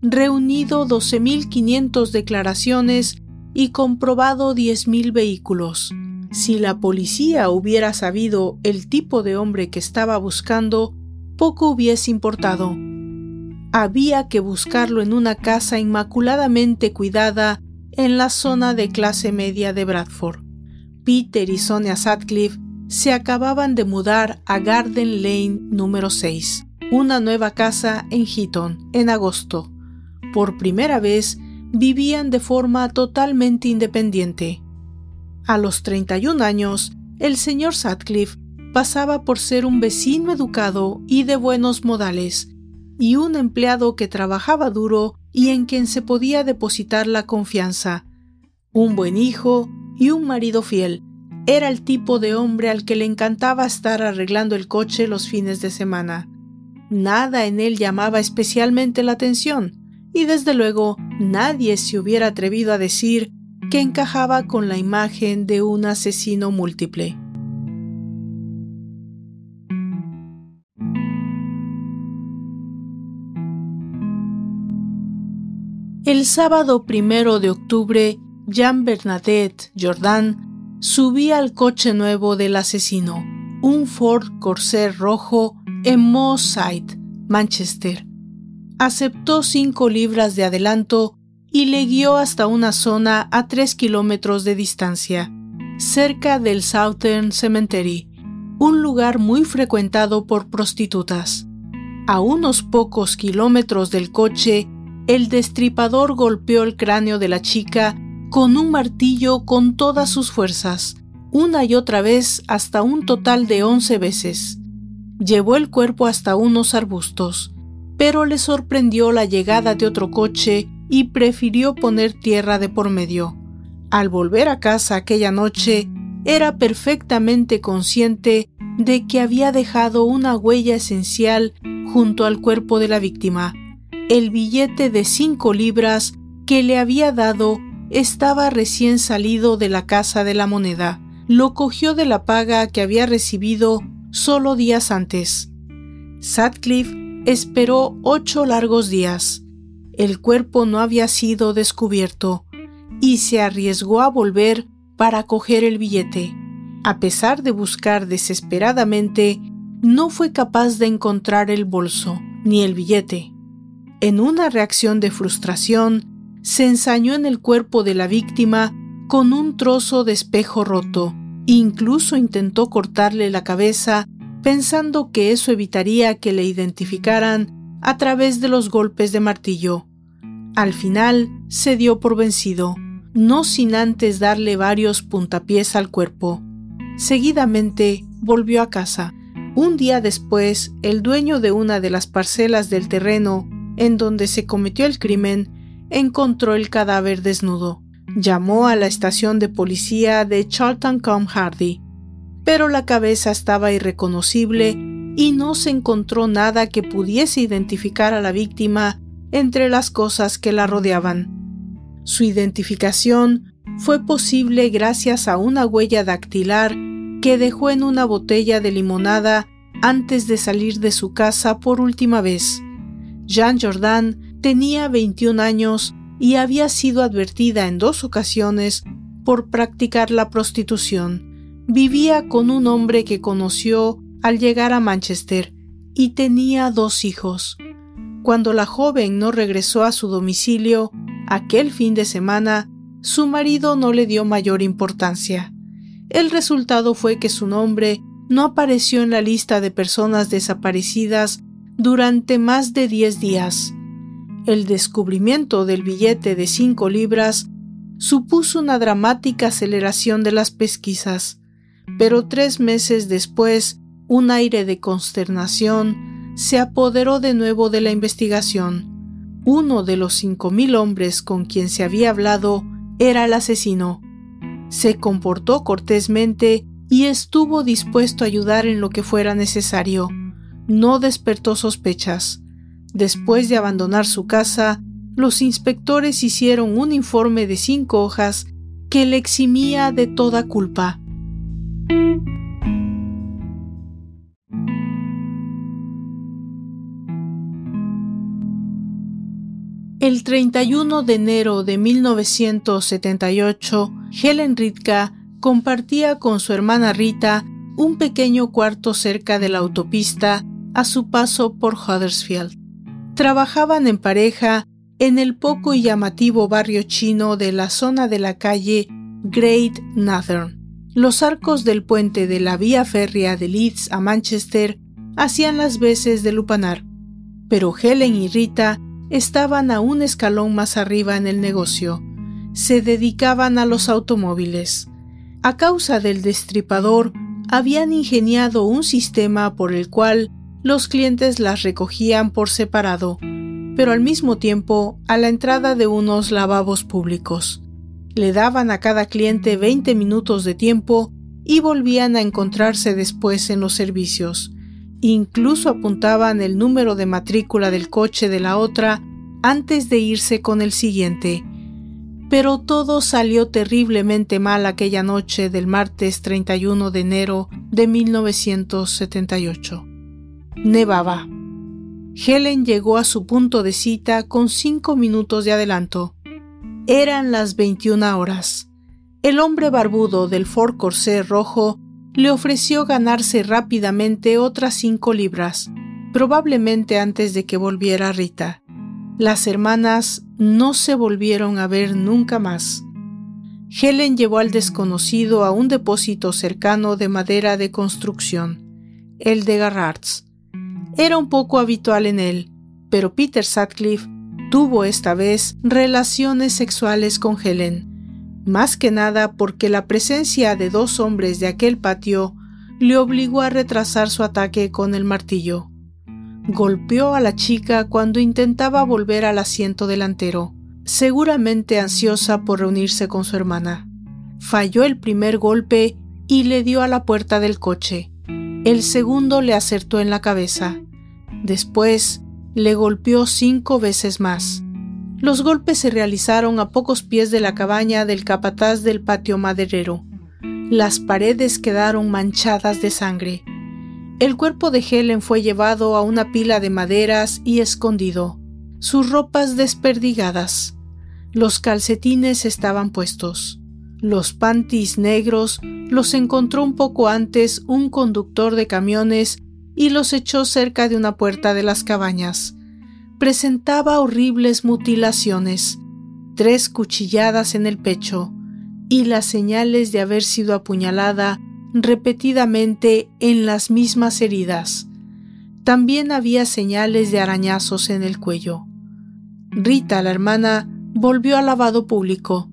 reunido 12.500 declaraciones y comprobado 10.000 vehículos. Si la policía hubiera sabido el tipo de hombre que estaba buscando, poco hubiese importado. Había que buscarlo en una casa inmaculadamente cuidada en la zona de clase media de Bradford. Peter y Sonia Sutcliffe se acababan de mudar a Garden Lane número 6, una nueva casa en Heaton, en agosto. Por primera vez vivían de forma totalmente independiente. A los 31 años, el señor Sutcliffe pasaba por ser un vecino educado y de buenos modales, y un empleado que trabajaba duro y en quien se podía depositar la confianza. Un buen hijo y un marido fiel. Era el tipo de hombre al que le encantaba estar arreglando el coche los fines de semana. Nada en él llamaba especialmente la atención, y desde luego nadie se hubiera atrevido a decir que encajaba con la imagen de un asesino múltiple. El sábado primero de octubre, Jean Bernadette Jordan subía al coche nuevo del asesino, un Ford Corsair rojo en Moss Manchester. Aceptó cinco libras de adelanto y le guió hasta una zona a tres kilómetros de distancia, cerca del Southern Cemetery, un lugar muy frecuentado por prostitutas. A unos pocos kilómetros del coche, el destripador golpeó el cráneo de la chica con un martillo con todas sus fuerzas, una y otra vez hasta un total de once veces. Llevó el cuerpo hasta unos arbustos, pero le sorprendió la llegada de otro coche y prefirió poner tierra de por medio. Al volver a casa aquella noche, era perfectamente consciente de que había dejado una huella esencial junto al cuerpo de la víctima. El billete de cinco libras que le había dado estaba recién salido de la casa de la moneda. Lo cogió de la paga que había recibido solo días antes. Sutcliffe esperó ocho largos días el cuerpo no había sido descubierto y se arriesgó a volver para coger el billete. A pesar de buscar desesperadamente, no fue capaz de encontrar el bolso ni el billete. En una reacción de frustración, se ensañó en el cuerpo de la víctima con un trozo de espejo roto. Incluso intentó cortarle la cabeza pensando que eso evitaría que le identificaran a través de los golpes de martillo. Al final se dio por vencido, no sin antes darle varios puntapiés al cuerpo. Seguidamente volvió a casa. Un día después, el dueño de una de las parcelas del terreno en donde se cometió el crimen encontró el cadáver desnudo. Llamó a la estación de policía de Charlton Com Hardy, pero la cabeza estaba irreconocible y no se encontró nada que pudiese identificar a la víctima entre las cosas que la rodeaban. Su identificación fue posible gracias a una huella dactilar que dejó en una botella de limonada antes de salir de su casa por última vez. Jean Jordan tenía 21 años y había sido advertida en dos ocasiones por practicar la prostitución. Vivía con un hombre que conoció al llegar a Manchester y tenía dos hijos. Cuando la joven no regresó a su domicilio aquel fin de semana, su marido no le dio mayor importancia. El resultado fue que su nombre no apareció en la lista de personas desaparecidas durante más de diez días. El descubrimiento del billete de cinco libras supuso una dramática aceleración de las pesquisas pero tres meses después un aire de consternación se apoderó de nuevo de la investigación. Uno de los cinco mil hombres con quien se había hablado era el asesino. Se comportó cortésmente y estuvo dispuesto a ayudar en lo que fuera necesario. No despertó sospechas. Después de abandonar su casa, los inspectores hicieron un informe de cinco hojas que le eximía de toda culpa. El 31 de enero de 1978, Helen Ritka compartía con su hermana Rita un pequeño cuarto cerca de la autopista a su paso por Huddersfield. Trabajaban en pareja en el poco y llamativo barrio chino de la zona de la calle Great Northern. Los arcos del puente de la vía férrea de Leeds a Manchester hacían las veces de lupanar, pero Helen y Rita estaban a un escalón más arriba en el negocio. Se dedicaban a los automóviles. A causa del destripador, habían ingeniado un sistema por el cual los clientes las recogían por separado, pero al mismo tiempo a la entrada de unos lavabos públicos. Le daban a cada cliente 20 minutos de tiempo y volvían a encontrarse después en los servicios. Incluso apuntaban el número de matrícula del coche de la otra antes de irse con el siguiente. Pero todo salió terriblemente mal aquella noche del martes 31 de enero de 1978. Nevaba. Helen llegó a su punto de cita con cinco minutos de adelanto. Eran las 21 horas. El hombre barbudo del Ford Corsair rojo le ofreció ganarse rápidamente otras cinco libras, probablemente antes de que volviera Rita. Las hermanas no se volvieron a ver nunca más. Helen llevó al desconocido a un depósito cercano de madera de construcción, el de Garrards. Era un poco habitual en él, pero Peter Sutcliffe tuvo esta vez relaciones sexuales con Helen, más que nada porque la presencia de dos hombres de aquel patio le obligó a retrasar su ataque con el martillo. Golpeó a la chica cuando intentaba volver al asiento delantero, seguramente ansiosa por reunirse con su hermana. Falló el primer golpe y le dio a la puerta del coche. El segundo le acertó en la cabeza. Después le golpeó cinco veces más. Los golpes se realizaron a pocos pies de la cabaña del capataz del patio maderero. Las paredes quedaron manchadas de sangre. El cuerpo de Helen fue llevado a una pila de maderas y escondido, sus ropas desperdigadas. Los calcetines estaban puestos. Los panties negros los encontró un poco antes un conductor de camiones y los echó cerca de una puerta de las cabañas. Presentaba horribles mutilaciones, tres cuchilladas en el pecho y las señales de haber sido apuñalada repetidamente en las mismas heridas. También había señales de arañazos en el cuello. Rita, la hermana, volvió al lavado público.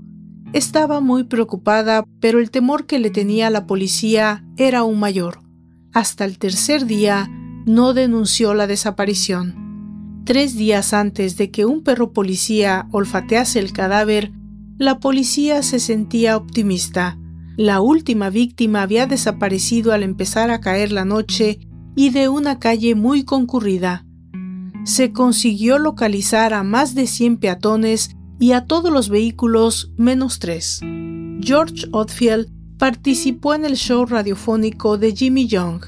Estaba muy preocupada, pero el temor que le tenía la policía era aún mayor hasta el tercer día no denunció la desaparición. Tres días antes de que un perro policía olfatease el cadáver, la policía se sentía optimista. La última víctima había desaparecido al empezar a caer la noche y de una calle muy concurrida. Se consiguió localizar a más de 100 peatones y a todos los vehículos menos tres. George Otfield participó en el show radiofónico de Jimmy Young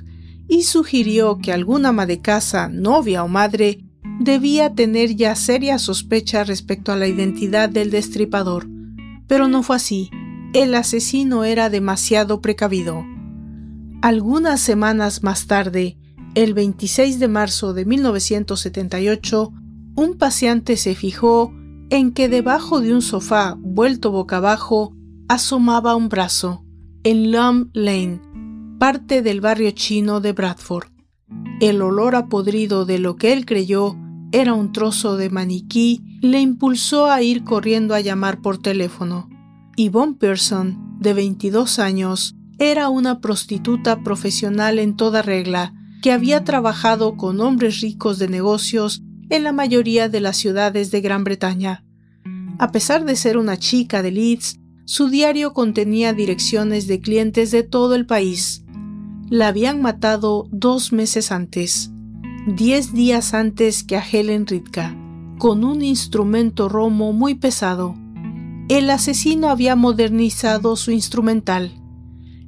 y sugirió que alguna ama de casa, novia o madre, debía tener ya seria sospecha respecto a la identidad del destripador. Pero no fue así. El asesino era demasiado precavido. Algunas semanas más tarde, el 26 de marzo de 1978, un paciente se fijó en que debajo de un sofá vuelto boca abajo asomaba un brazo en Lum Lane, parte del barrio chino de Bradford. El olor a podrido de lo que él creyó era un trozo de maniquí le impulsó a ir corriendo a llamar por teléfono. Yvonne Pearson, de 22 años, era una prostituta profesional en toda regla que había trabajado con hombres ricos de negocios en la mayoría de las ciudades de Gran Bretaña. A pesar de ser una chica de Leeds, su diario contenía direcciones de clientes de todo el país. La habían matado dos meses antes, diez días antes que a Helen Ritka, con un instrumento romo muy pesado. El asesino había modernizado su instrumental.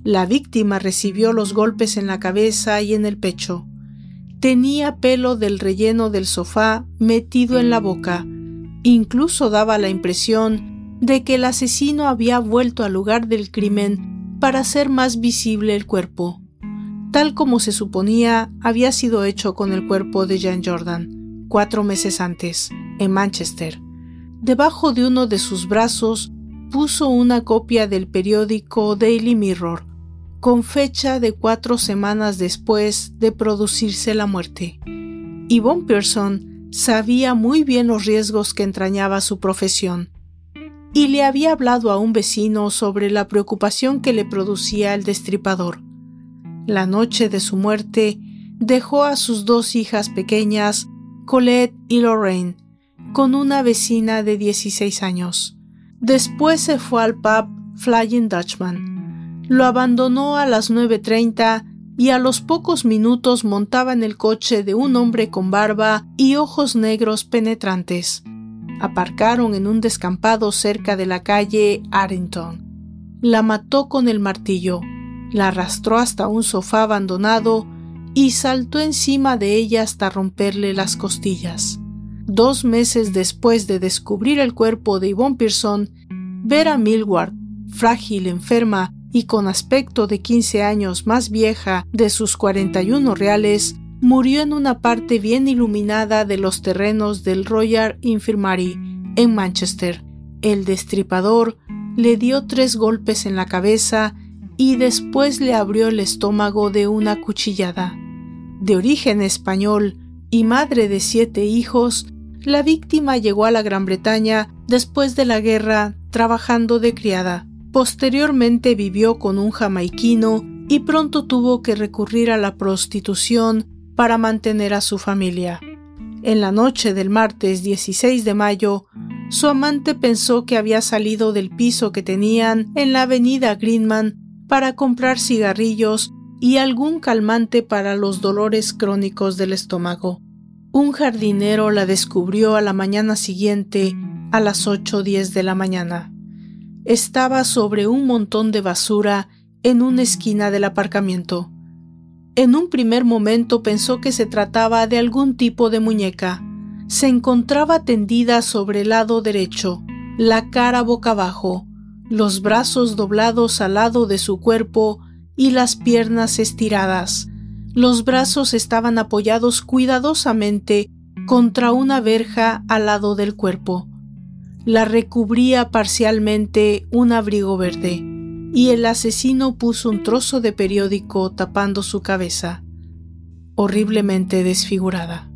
La víctima recibió los golpes en la cabeza y en el pecho. Tenía pelo del relleno del sofá metido en la boca. Incluso daba la impresión de que el asesino había vuelto al lugar del crimen para hacer más visible el cuerpo. Tal como se suponía, había sido hecho con el cuerpo de Jan Jordan, cuatro meses antes, en Manchester. Debajo de uno de sus brazos puso una copia del periódico Daily Mirror, con fecha de cuatro semanas después de producirse la muerte. Yvonne Pearson sabía muy bien los riesgos que entrañaba su profesión y le había hablado a un vecino sobre la preocupación que le producía el destripador. La noche de su muerte dejó a sus dos hijas pequeñas, Colette y Lorraine, con una vecina de 16 años. Después se fue al pub Flying Dutchman, lo abandonó a las 9.30 y a los pocos minutos montaba en el coche de un hombre con barba y ojos negros penetrantes. Aparcaron en un descampado cerca de la calle Arrington. La mató con el martillo, la arrastró hasta un sofá abandonado y saltó encima de ella hasta romperle las costillas. Dos meses después de descubrir el cuerpo de Yvonne Pearson, Vera Millward, frágil, enferma y con aspecto de 15 años más vieja de sus 41 reales, murió en una parte bien iluminada de los terrenos del Royal Infirmary en Manchester. El destripador le dio tres golpes en la cabeza y después le abrió el estómago de una cuchillada. De origen español y madre de siete hijos, la víctima llegó a la Gran Bretaña después de la guerra trabajando de criada. Posteriormente vivió con un jamaiquino y pronto tuvo que recurrir a la prostitución para mantener a su familia. En la noche del martes 16 de mayo, su amante pensó que había salido del piso que tenían en la avenida Greenman para comprar cigarrillos y algún calmante para los dolores crónicos del estómago. Un jardinero la descubrió a la mañana siguiente a las 8.10 de la mañana estaba sobre un montón de basura en una esquina del aparcamiento. En un primer momento pensó que se trataba de algún tipo de muñeca. Se encontraba tendida sobre el lado derecho, la cara boca abajo, los brazos doblados al lado de su cuerpo y las piernas estiradas. Los brazos estaban apoyados cuidadosamente contra una verja al lado del cuerpo la recubría parcialmente un abrigo verde, y el asesino puso un trozo de periódico tapando su cabeza, horriblemente desfigurada.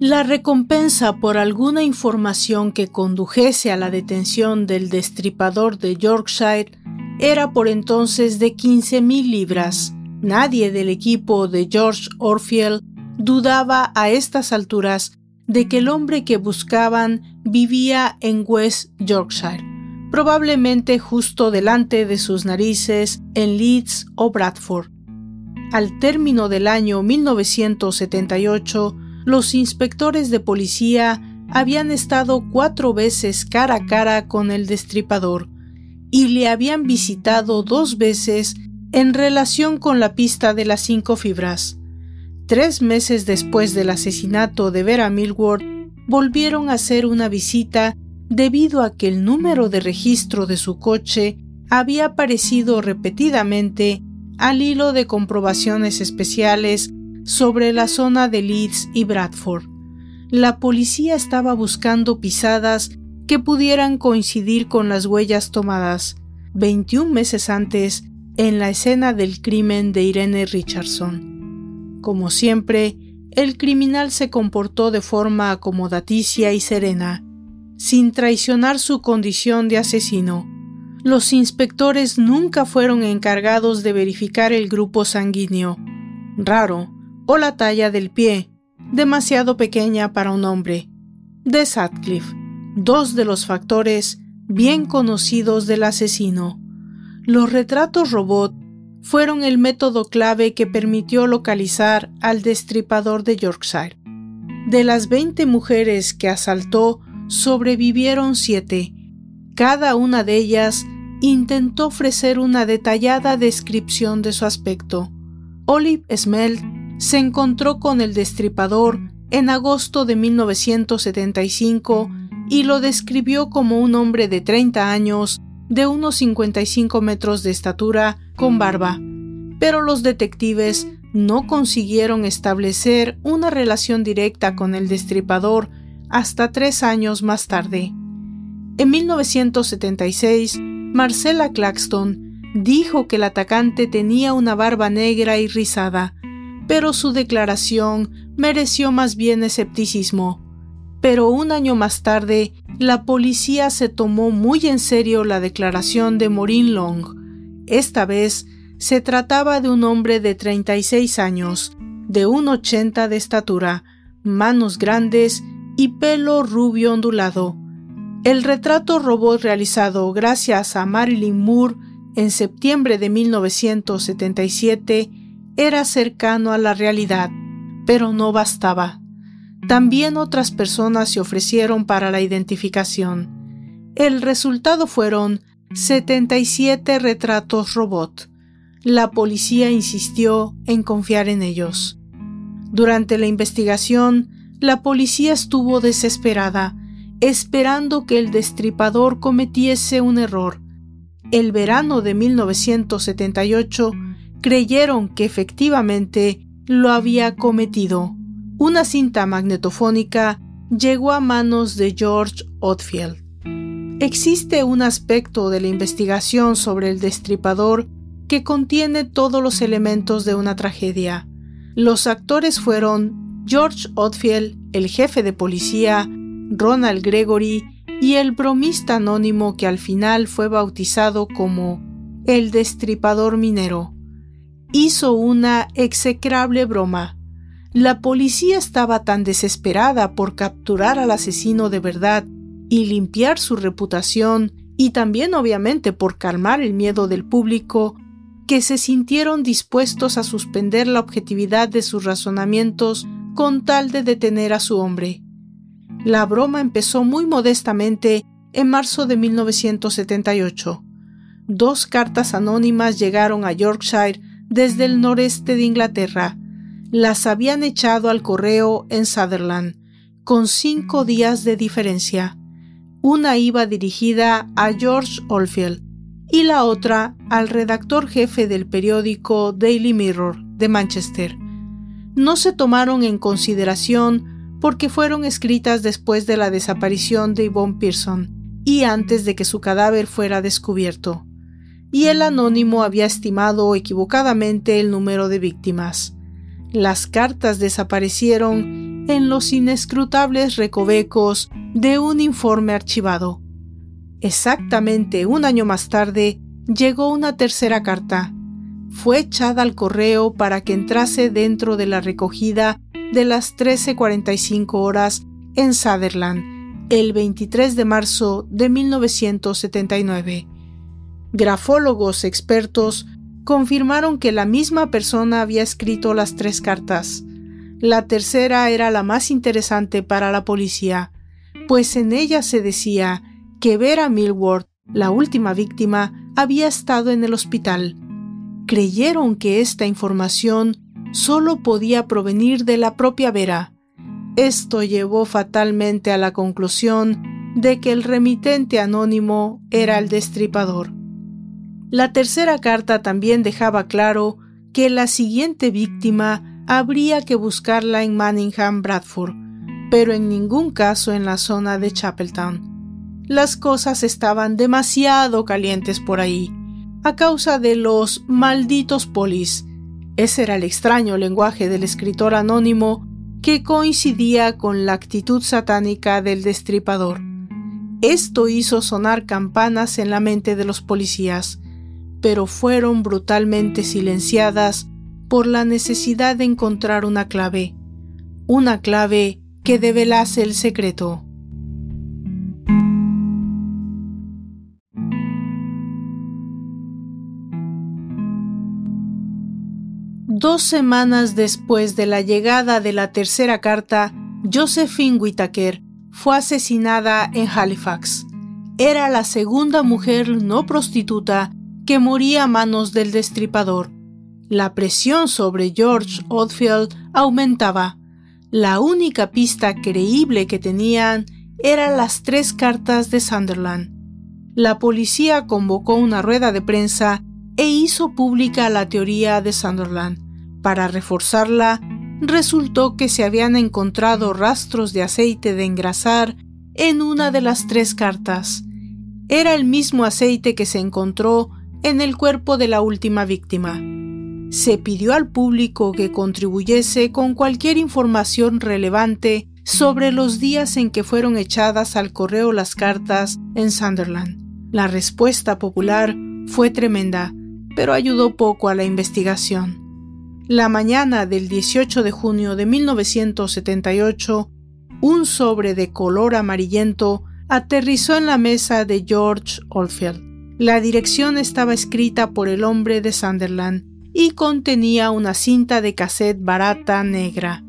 La recompensa por alguna información que condujese a la detención del destripador de Yorkshire era por entonces de 15.000 libras. Nadie del equipo de George Orfield dudaba a estas alturas de que el hombre que buscaban vivía en West Yorkshire, probablemente justo delante de sus narices en Leeds o Bradford. Al término del año 1978, los inspectores de policía habían estado cuatro veces cara a cara con el destripador, y le habían visitado dos veces en relación con la pista de las cinco fibras. Tres meses después del asesinato de Vera Millward, volvieron a hacer una visita debido a que el número de registro de su coche había aparecido repetidamente al hilo de comprobaciones especiales sobre la zona de Leeds y Bradford. La policía estaba buscando pisadas que pudieran coincidir con las huellas tomadas 21 meses antes en la escena del crimen de Irene Richardson. Como siempre, el criminal se comportó de forma acomodaticia y serena, sin traicionar su condición de asesino. Los inspectores nunca fueron encargados de verificar el grupo sanguíneo. Raro, o la talla del pie, demasiado pequeña para un hombre, de Sutcliffe, dos de los factores bien conocidos del asesino. Los retratos robot fueron el método clave que permitió localizar al destripador de Yorkshire. De las 20 mujeres que asaltó, sobrevivieron siete. Cada una de ellas intentó ofrecer una detallada descripción de su aspecto. Olive Smelt se encontró con el destripador en agosto de 1975 y lo describió como un hombre de 30 años, de unos 55 metros de estatura, con barba. Pero los detectives no consiguieron establecer una relación directa con el destripador hasta tres años más tarde. En 1976, Marcella Claxton dijo que el atacante tenía una barba negra y rizada, pero su declaración mereció más bien escepticismo. Pero un año más tarde, la policía se tomó muy en serio la declaración de Maureen Long. Esta vez se trataba de un hombre de 36 años, de 1,80 de estatura, manos grandes y pelo rubio ondulado. El retrato robot realizado gracias a Marilyn Moore en septiembre de 1977 era cercano a la realidad, pero no bastaba. También otras personas se ofrecieron para la identificación. El resultado fueron 77 retratos robot. La policía insistió en confiar en ellos. Durante la investigación, la policía estuvo desesperada, esperando que el destripador cometiese un error. El verano de 1978 creyeron que efectivamente lo había cometido. Una cinta magnetofónica llegó a manos de George Otfield. Existe un aspecto de la investigación sobre el destripador que contiene todos los elementos de una tragedia. Los actores fueron George Otfield, el jefe de policía, Ronald Gregory y el bromista anónimo que al final fue bautizado como el destripador minero hizo una execrable broma. La policía estaba tan desesperada por capturar al asesino de verdad y limpiar su reputación, y también obviamente por calmar el miedo del público, que se sintieron dispuestos a suspender la objetividad de sus razonamientos con tal de detener a su hombre. La broma empezó muy modestamente en marzo de 1978. Dos cartas anónimas llegaron a Yorkshire desde el noreste de Inglaterra. Las habían echado al correo en Sutherland, con cinco días de diferencia. Una iba dirigida a George Oldfield y la otra al redactor jefe del periódico Daily Mirror de Manchester. No se tomaron en consideración porque fueron escritas después de la desaparición de Yvonne Pearson y antes de que su cadáver fuera descubierto y el anónimo había estimado equivocadamente el número de víctimas. Las cartas desaparecieron en los inescrutables recovecos de un informe archivado. Exactamente un año más tarde llegó una tercera carta. Fue echada al correo para que entrase dentro de la recogida de las 13.45 horas en Sutherland, el 23 de marzo de 1979. Grafólogos expertos confirmaron que la misma persona había escrito las tres cartas. La tercera era la más interesante para la policía, pues en ella se decía que Vera Millward, la última víctima, había estado en el hospital. Creyeron que esta información solo podía provenir de la propia Vera. Esto llevó fatalmente a la conclusión de que el remitente anónimo era el destripador. La tercera carta también dejaba claro que la siguiente víctima habría que buscarla en Manningham, Bradford, pero en ningún caso en la zona de Chapeltown. Las cosas estaban demasiado calientes por ahí, a causa de los malditos polis. Ese era el extraño lenguaje del escritor anónimo que coincidía con la actitud satánica del destripador. Esto hizo sonar campanas en la mente de los policías, pero fueron brutalmente silenciadas por la necesidad de encontrar una clave, una clave que develase el secreto. Dos semanas después de la llegada de la tercera carta, Josephine Whittaker fue asesinada en Halifax. Era la segunda mujer no prostituta moría a manos del destripador. La presión sobre George Oldfield aumentaba. La única pista creíble que tenían eran las tres cartas de Sunderland. La policía convocó una rueda de prensa e hizo pública la teoría de Sunderland. Para reforzarla, resultó que se habían encontrado rastros de aceite de engrasar en una de las tres cartas. Era el mismo aceite que se encontró en el cuerpo de la última víctima. Se pidió al público que contribuyese con cualquier información relevante sobre los días en que fueron echadas al correo las cartas en Sunderland. La respuesta popular fue tremenda, pero ayudó poco a la investigación. La mañana del 18 de junio de 1978, un sobre de color amarillento aterrizó en la mesa de George Oldfield. La dirección estaba escrita por el hombre de Sunderland y contenía una cinta de cassette barata negra.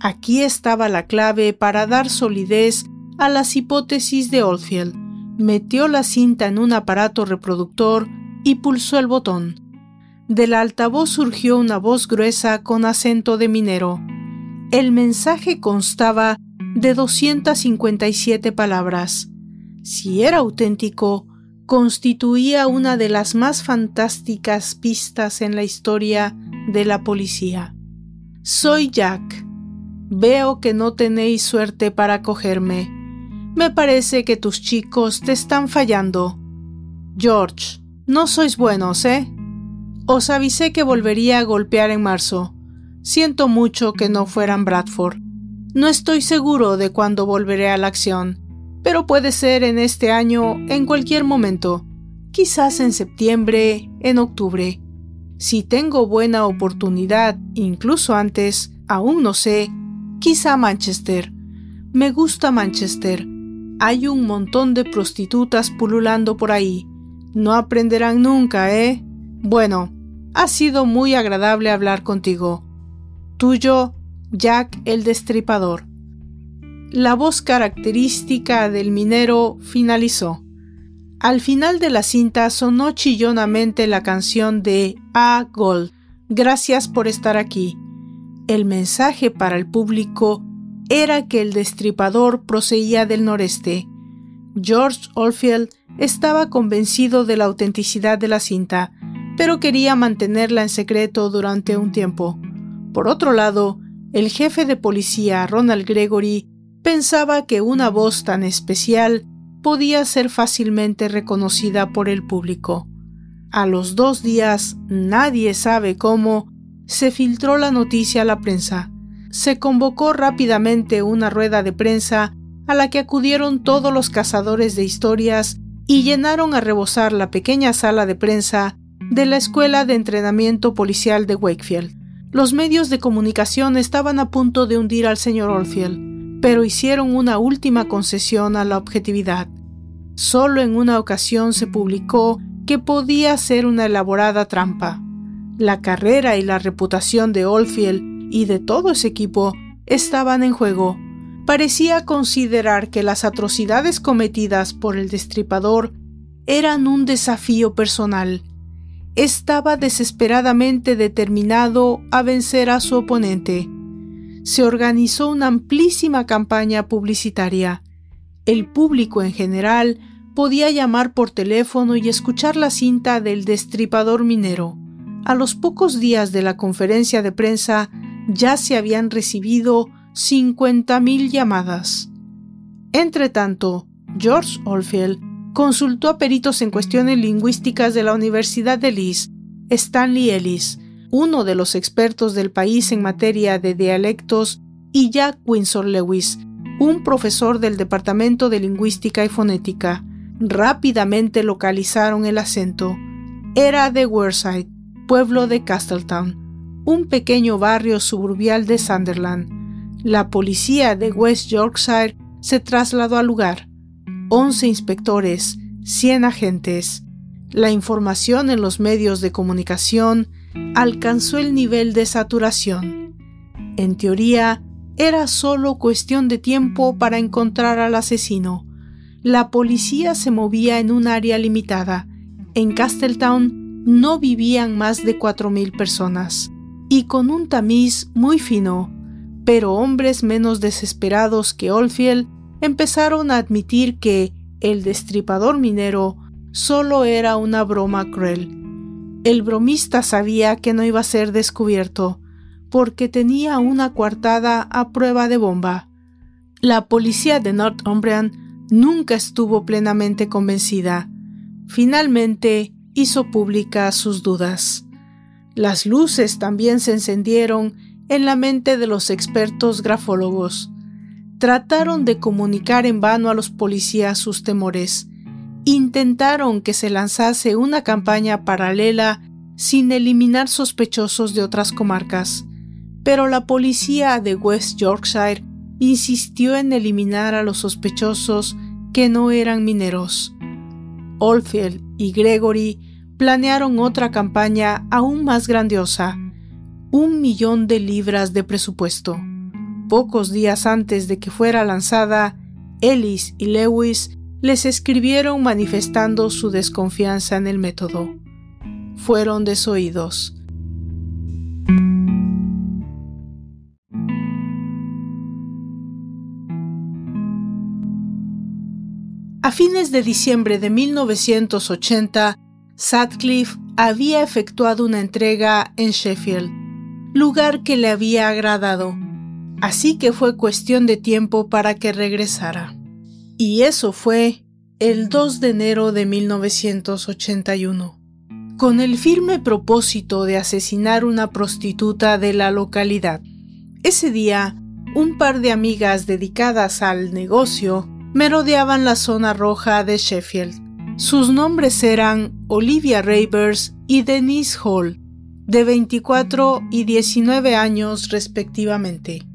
Aquí estaba la clave para dar solidez a las hipótesis de Oldfield. Metió la cinta en un aparato reproductor y pulsó el botón. Del altavoz surgió una voz gruesa con acento de minero. El mensaje constaba de 257 palabras. Si era auténtico, constituía una de las más fantásticas pistas en la historia de la policía. Soy Jack. Veo que no tenéis suerte para cogerme. Me parece que tus chicos te están fallando. George, no sois buenos, ¿eh? Os avisé que volvería a golpear en marzo. Siento mucho que no fueran Bradford. No estoy seguro de cuándo volveré a la acción, pero puede ser en este año, en cualquier momento. Quizás en septiembre, en octubre. Si tengo buena oportunidad, incluso antes, aún no sé, quizá Manchester. Me gusta Manchester. Hay un montón de prostitutas pululando por ahí. No aprenderán nunca, ¿eh? Bueno, ha sido muy agradable hablar contigo. Tuyo, Jack el Destripador. La voz característica del minero finalizó. Al final de la cinta sonó chillonamente la canción de A Gold. Gracias por estar aquí. El mensaje para el público era que el destripador procedía del noreste. George Oldfield estaba convencido de la autenticidad de la cinta, pero quería mantenerla en secreto durante un tiempo. Por otro lado, el jefe de policía, Ronald Gregory, pensaba que una voz tan especial podía ser fácilmente reconocida por el público. A los dos días, nadie sabe cómo, se filtró la noticia a la prensa. Se convocó rápidamente una rueda de prensa a la que acudieron todos los cazadores de historias y llenaron a rebosar la pequeña sala de prensa de la Escuela de Entrenamiento Policial de Wakefield. Los medios de comunicación estaban a punto de hundir al señor Oldfield, pero hicieron una última concesión a la objetividad. Solo en una ocasión se publicó que podía ser una elaborada trampa. La carrera y la reputación de Oldfield y de todo ese equipo estaban en juego. Parecía considerar que las atrocidades cometidas por el destripador eran un desafío personal estaba desesperadamente determinado a vencer a su oponente. Se organizó una amplísima campaña publicitaria. El público en general podía llamar por teléfono y escuchar la cinta del destripador minero. A los pocos días de la conferencia de prensa ya se habían recibido 50.000 llamadas. Entretanto, George Oldfield consultó a peritos en cuestiones lingüísticas de la Universidad de Leeds, Stanley Ellis, uno de los expertos del país en materia de dialectos, y Jack Winsor Lewis, un profesor del Departamento de Lingüística y Fonética. Rápidamente localizaron el acento. Era de Wearside, pueblo de Castletown. un pequeño barrio suburbial de Sunderland. La policía de West Yorkshire se trasladó al lugar. 11 inspectores, 100 agentes. La información en los medios de comunicación alcanzó el nivel de saturación. En teoría, era solo cuestión de tiempo para encontrar al asesino. La policía se movía en un área limitada. En Castletown no vivían más de 4.000 personas. Y con un tamiz muy fino, pero hombres menos desesperados que Oldfield empezaron a admitir que el destripador minero solo era una broma cruel. El bromista sabía que no iba a ser descubierto, porque tenía una coartada a prueba de bomba. La policía de Northumbrian nunca estuvo plenamente convencida. Finalmente hizo públicas sus dudas. Las luces también se encendieron en la mente de los expertos grafólogos. Trataron de comunicar en vano a los policías sus temores. Intentaron que se lanzase una campaña paralela sin eliminar sospechosos de otras comarcas, pero la policía de West Yorkshire insistió en eliminar a los sospechosos que no eran mineros. Oldfield y Gregory planearon otra campaña aún más grandiosa, un millón de libras de presupuesto. Pocos días antes de que fuera lanzada, Ellis y Lewis les escribieron manifestando su desconfianza en el método. Fueron desoídos. A fines de diciembre de 1980, Sutcliffe había efectuado una entrega en Sheffield, lugar que le había agradado, así que fue cuestión de tiempo para que regresara. Y eso fue el 2 de enero de 1981. Con el firme propósito de asesinar una prostituta de la localidad. Ese día, un par de amigas dedicadas al negocio merodeaban la zona roja de Sheffield. Sus nombres eran Olivia Ravers y Denise Hall, de 24 y 19 años respectivamente.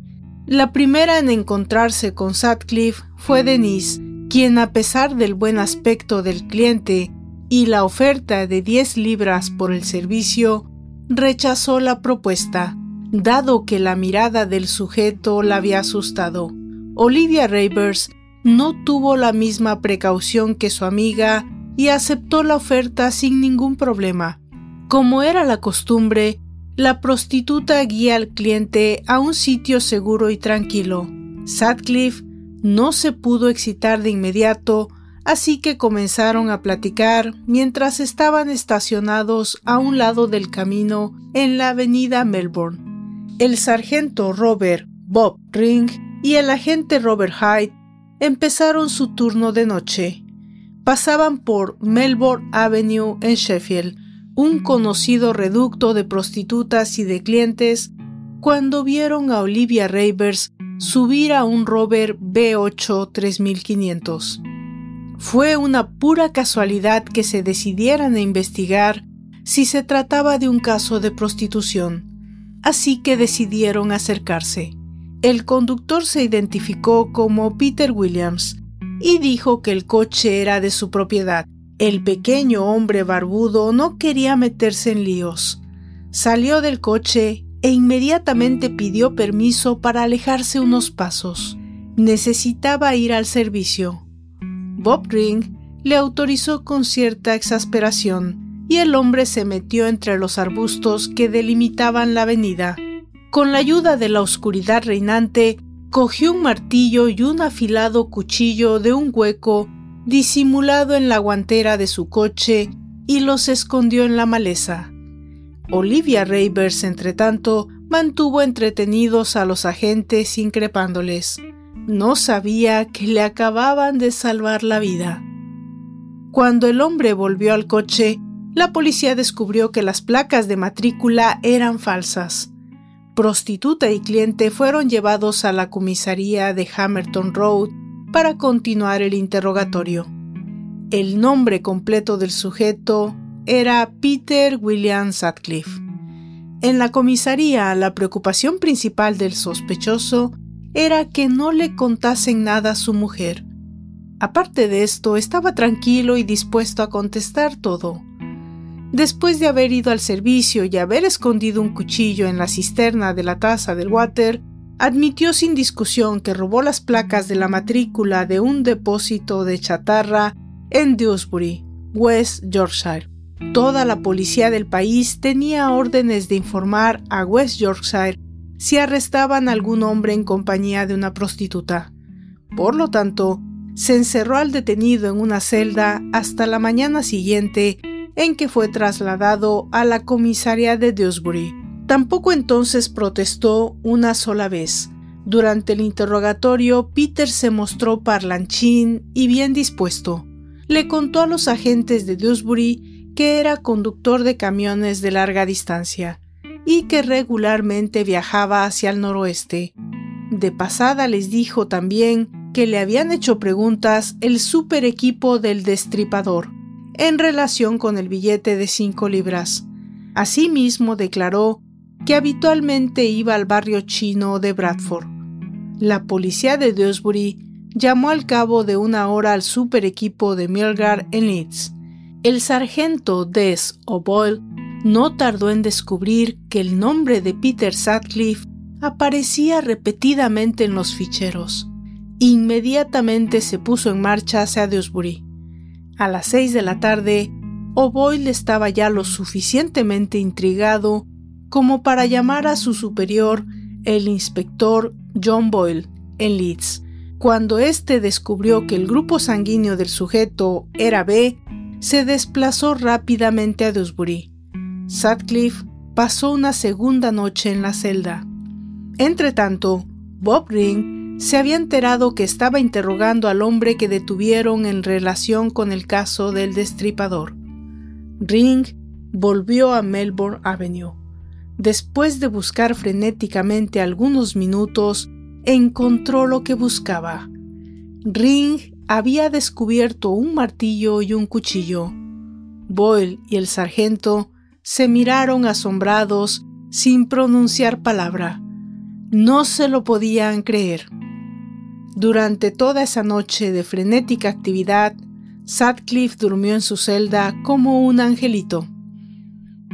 La primera en encontrarse con Sutcliffe fue Denise, quien a pesar del buen aspecto del cliente y la oferta de 10 libras por el servicio, rechazó la propuesta, dado que la mirada del sujeto la había asustado. Olivia Ravers no tuvo la misma precaución que su amiga y aceptó la oferta sin ningún problema. Como era la costumbre, la prostituta guía al cliente a un sitio seguro y tranquilo. Sutcliffe no se pudo excitar de inmediato, así que comenzaron a platicar mientras estaban estacionados a un lado del camino en la avenida Melbourne. El sargento Robert Bob Ring y el agente Robert Hyde empezaron su turno de noche. Pasaban por Melbourne Avenue en Sheffield, un conocido reducto de prostitutas y de clientes, cuando vieron a Olivia Ravers subir a un Rover B8 3500. Fue una pura casualidad que se decidieran a investigar si se trataba de un caso de prostitución, así que decidieron acercarse. El conductor se identificó como Peter Williams y dijo que el coche era de su propiedad. El pequeño hombre barbudo no quería meterse en líos. Salió del coche e inmediatamente pidió permiso para alejarse unos pasos. Necesitaba ir al servicio. Bob Ring le autorizó con cierta exasperación y el hombre se metió entre los arbustos que delimitaban la avenida. Con la ayuda de la oscuridad reinante, cogió un martillo y un afilado cuchillo de un hueco disimulado en la guantera de su coche y los escondió en la maleza. Olivia Ravers, entretanto, mantuvo entretenidos a los agentes increpándoles. No sabía que le acababan de salvar la vida. Cuando el hombre volvió al coche, la policía descubrió que las placas de matrícula eran falsas prostituta y cliente fueron llevados a la comisaría de Hammerton Road para continuar el interrogatorio. El nombre completo del sujeto era Peter William Sutcliffe. En la comisaría la preocupación principal del sospechoso era que no le contasen nada a su mujer. Aparte de esto, estaba tranquilo y dispuesto a contestar todo. Después de haber ido al servicio y haber escondido un cuchillo en la cisterna de la taza del water, admitió sin discusión que robó las placas de la matrícula de un depósito de chatarra en Dewsbury, West Yorkshire. Toda la policía del país tenía órdenes de informar a West Yorkshire si arrestaban a algún hombre en compañía de una prostituta. Por lo tanto, se encerró al detenido en una celda hasta la mañana siguiente en que fue trasladado a la comisaría de Dewsbury. Tampoco entonces protestó una sola vez. Durante el interrogatorio, Peter se mostró parlanchín y bien dispuesto. Le contó a los agentes de Dewsbury que era conductor de camiones de larga distancia y que regularmente viajaba hacia el noroeste. De pasada les dijo también que le habían hecho preguntas el super equipo del destripador en relación con el billete de cinco libras. Asimismo declaró que habitualmente iba al barrio chino de Bradford. La policía de Dewsbury llamó al cabo de una hora al super equipo de Milgar en Leeds. El sargento Des O'Boyle no tardó en descubrir que el nombre de Peter Sutcliffe aparecía repetidamente en los ficheros. Inmediatamente se puso en marcha hacia Dewsbury. A las seis de la tarde, O'Boyle estaba ya lo suficientemente intrigado como para llamar a su superior, el inspector John Boyle, en Leeds. Cuando éste descubrió que el grupo sanguíneo del sujeto era B, se desplazó rápidamente a Dewsbury. Sutcliffe pasó una segunda noche en la celda. Entretanto, Bob Ring se había enterado que estaba interrogando al hombre que detuvieron en relación con el caso del destripador. Ring volvió a Melbourne Avenue. Después de buscar frenéticamente algunos minutos, encontró lo que buscaba. Ring había descubierto un martillo y un cuchillo. Boyle y el sargento se miraron asombrados sin pronunciar palabra. No se lo podían creer. Durante toda esa noche de frenética actividad, Sutcliffe durmió en su celda como un angelito.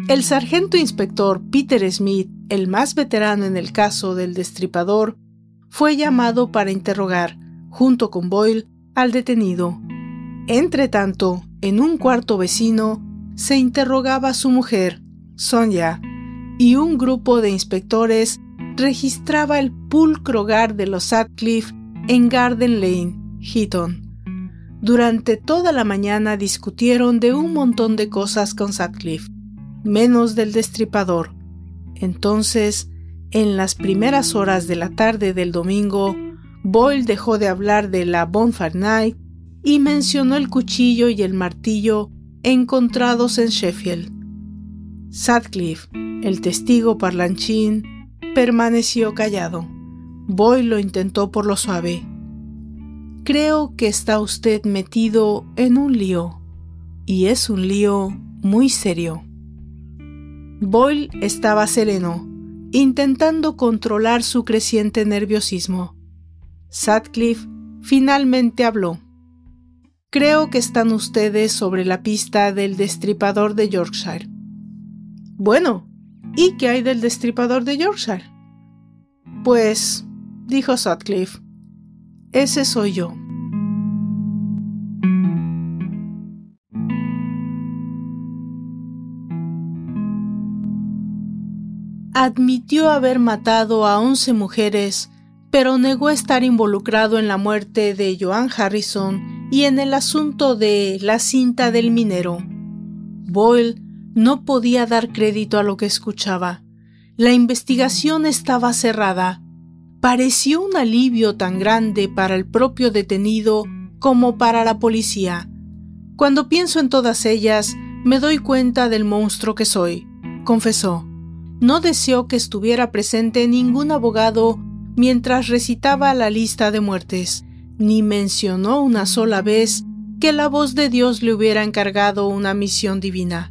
El sargento inspector Peter Smith, el más veterano en el caso del destripador, fue llamado para interrogar, junto con Boyle, al detenido. Entretanto, en un cuarto vecino, se interrogaba su mujer, Sonia, y un grupo de inspectores registraba el pulcro hogar de los Sutcliffe en Garden Lane, Heaton. Durante toda la mañana discutieron de un montón de cosas con Sutcliffe menos del destripador. Entonces, en las primeras horas de la tarde del domingo, Boyle dejó de hablar de la Bonfire Night y mencionó el cuchillo y el martillo encontrados en Sheffield. Sutcliffe, el testigo parlanchín, permaneció callado. Boyle lo intentó por lo suave. Creo que está usted metido en un lío, y es un lío muy serio. Boyle estaba sereno, intentando controlar su creciente nerviosismo. Sutcliffe finalmente habló. Creo que están ustedes sobre la pista del destripador de Yorkshire. Bueno, ¿y qué hay del destripador de Yorkshire? Pues, dijo Sutcliffe, ese soy yo. Admitió haber matado a once mujeres, pero negó estar involucrado en la muerte de Joan Harrison y en el asunto de la cinta del minero. Boyle no podía dar crédito a lo que escuchaba. La investigación estaba cerrada. Pareció un alivio tan grande para el propio detenido como para la policía. Cuando pienso en todas ellas, me doy cuenta del monstruo que soy, confesó no deseó que estuviera presente ningún abogado mientras recitaba la lista de muertes, ni mencionó una sola vez que la voz de Dios le hubiera encargado una misión divina.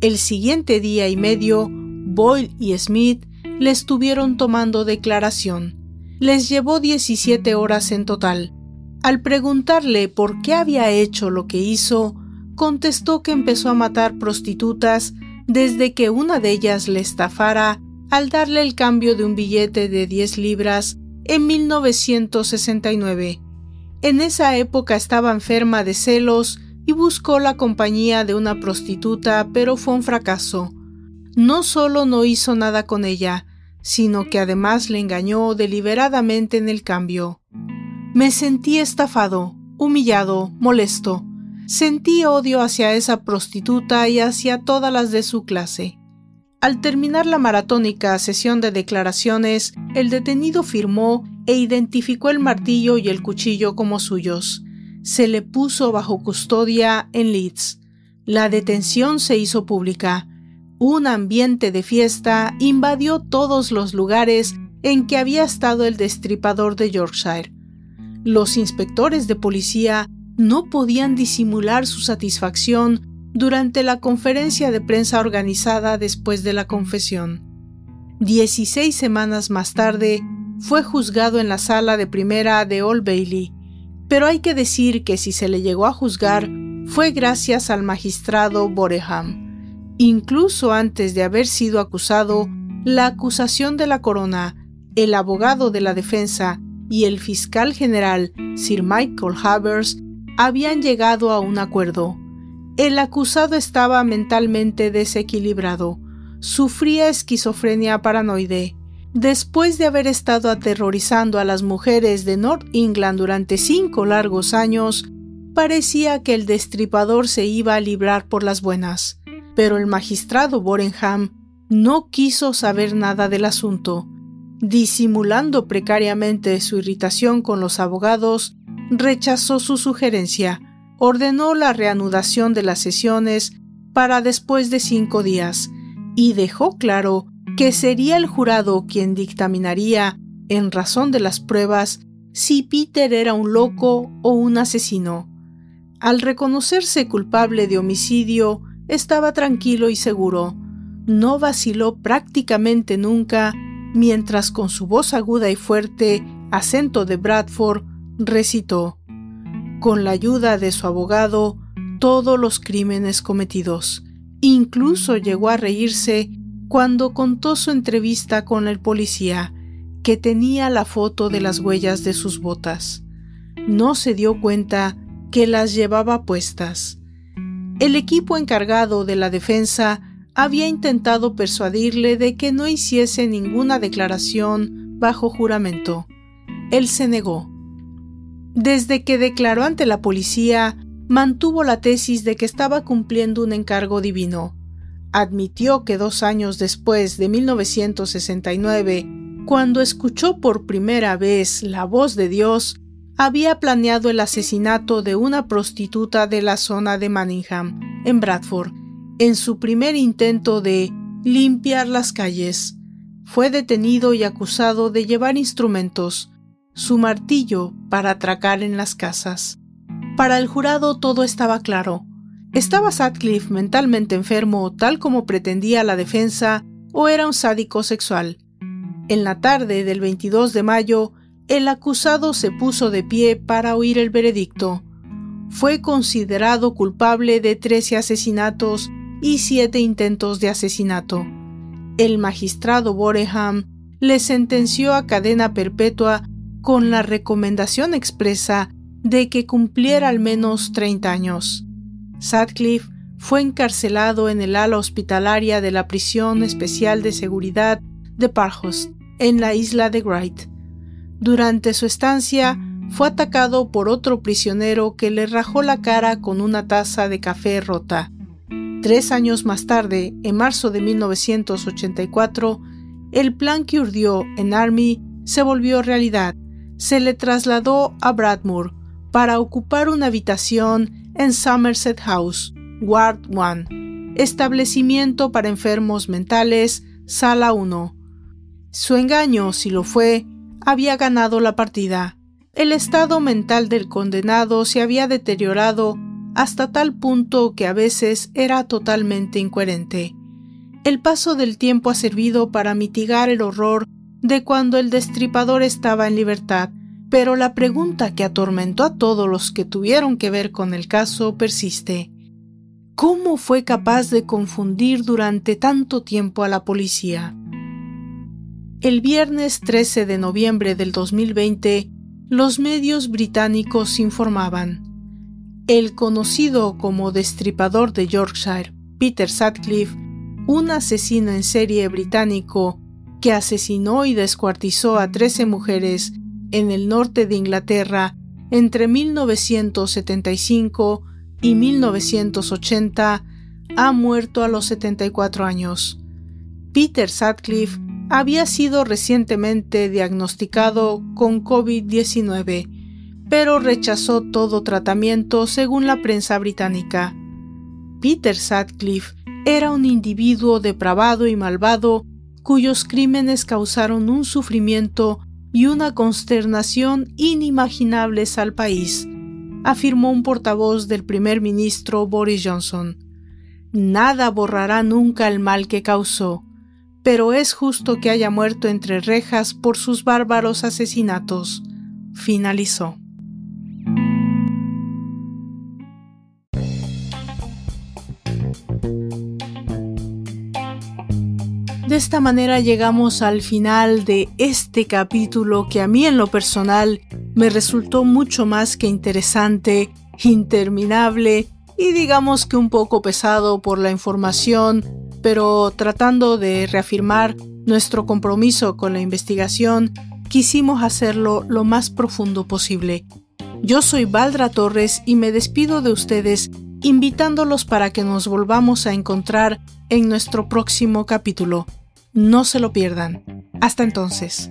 El siguiente día y medio Boyle y Smith le estuvieron tomando declaración. Les llevó 17 horas en total. Al preguntarle por qué había hecho lo que hizo, contestó que empezó a matar prostitutas desde que una de ellas le estafara al darle el cambio de un billete de 10 libras en 1969. En esa época estaba enferma de celos y buscó la compañía de una prostituta, pero fue un fracaso. No solo no hizo nada con ella, sino que además le engañó deliberadamente en el cambio. Me sentí estafado, humillado, molesto. Sentí odio hacia esa prostituta y hacia todas las de su clase. Al terminar la maratónica sesión de declaraciones, el detenido firmó e identificó el martillo y el cuchillo como suyos. Se le puso bajo custodia en Leeds. La detención se hizo pública. Un ambiente de fiesta invadió todos los lugares en que había estado el destripador de Yorkshire. Los inspectores de policía no podían disimular su satisfacción durante la conferencia de prensa organizada después de la confesión. Dieciséis semanas más tarde, fue juzgado en la sala de primera de Old Bailey, pero hay que decir que si se le llegó a juzgar fue gracias al magistrado Boreham. Incluso antes de haber sido acusado, la acusación de la corona, el abogado de la defensa y el fiscal general Sir Michael Havers habían llegado a un acuerdo. El acusado estaba mentalmente desequilibrado, sufría esquizofrenia paranoide. Después de haber estado aterrorizando a las mujeres de North England durante cinco largos años, parecía que el destripador se iba a librar por las buenas pero el magistrado Borenham no quiso saber nada del asunto. Disimulando precariamente su irritación con los abogados, rechazó su sugerencia, ordenó la reanudación de las sesiones para después de cinco días y dejó claro que sería el jurado quien dictaminaría, en razón de las pruebas, si Peter era un loco o un asesino. Al reconocerse culpable de homicidio, estaba tranquilo y seguro. No vaciló prácticamente nunca, mientras con su voz aguda y fuerte, acento de Bradford, recitó, con la ayuda de su abogado, todos los crímenes cometidos. Incluso llegó a reírse cuando contó su entrevista con el policía, que tenía la foto de las huellas de sus botas. No se dio cuenta que las llevaba puestas. El equipo encargado de la defensa había intentado persuadirle de que no hiciese ninguna declaración bajo juramento. Él se negó. Desde que declaró ante la policía, mantuvo la tesis de que estaba cumpliendo un encargo divino. Admitió que dos años después de 1969, cuando escuchó por primera vez la voz de Dios, había planeado el asesinato de una prostituta de la zona de Manningham, en Bradford, en su primer intento de limpiar las calles. Fue detenido y acusado de llevar instrumentos, su martillo, para atracar en las casas. Para el jurado todo estaba claro. ¿Estaba Sadcliffe mentalmente enfermo tal como pretendía la defensa o era un sádico sexual? En la tarde del 22 de mayo, el acusado se puso de pie para oír el veredicto. Fue considerado culpable de 13 asesinatos y siete intentos de asesinato. El magistrado Boreham le sentenció a cadena perpetua con la recomendación expresa de que cumpliera al menos 30 años. Sadcliffe fue encarcelado en el ala hospitalaria de la prisión especial de seguridad de Parkhurst, en la isla de Wright. Durante su estancia, fue atacado por otro prisionero que le rajó la cara con una taza de café rota. Tres años más tarde, en marzo de 1984, el plan que urdió en Army se volvió realidad. Se le trasladó a Bradmore para ocupar una habitación en Somerset House, Ward 1, establecimiento para enfermos mentales, sala 1. Su engaño, si lo fue, había ganado la partida. El estado mental del condenado se había deteriorado hasta tal punto que a veces era totalmente incoherente. El paso del tiempo ha servido para mitigar el horror de cuando el destripador estaba en libertad, pero la pregunta que atormentó a todos los que tuvieron que ver con el caso persiste. ¿Cómo fue capaz de confundir durante tanto tiempo a la policía? El viernes 13 de noviembre del 2020, los medios británicos informaban. El conocido como destripador de Yorkshire, Peter Sutcliffe, un asesino en serie británico que asesinó y descuartizó a 13 mujeres en el norte de Inglaterra entre 1975 y 1980, ha muerto a los 74 años. Peter Sutcliffe había sido recientemente diagnosticado con COVID-19, pero rechazó todo tratamiento según la prensa británica. Peter Sutcliffe era un individuo depravado y malvado cuyos crímenes causaron un sufrimiento y una consternación inimaginables al país, afirmó un portavoz del primer ministro Boris Johnson. Nada borrará nunca el mal que causó, pero es justo que haya muerto entre rejas por sus bárbaros asesinatos, finalizó. De esta manera llegamos al final de este capítulo que a mí en lo personal me resultó mucho más que interesante, interminable y digamos que un poco pesado por la información, pero tratando de reafirmar nuestro compromiso con la investigación, quisimos hacerlo lo más profundo posible. Yo soy Valdra Torres y me despido de ustedes invitándolos para que nos volvamos a encontrar en nuestro próximo capítulo. No se lo pierdan. Hasta entonces.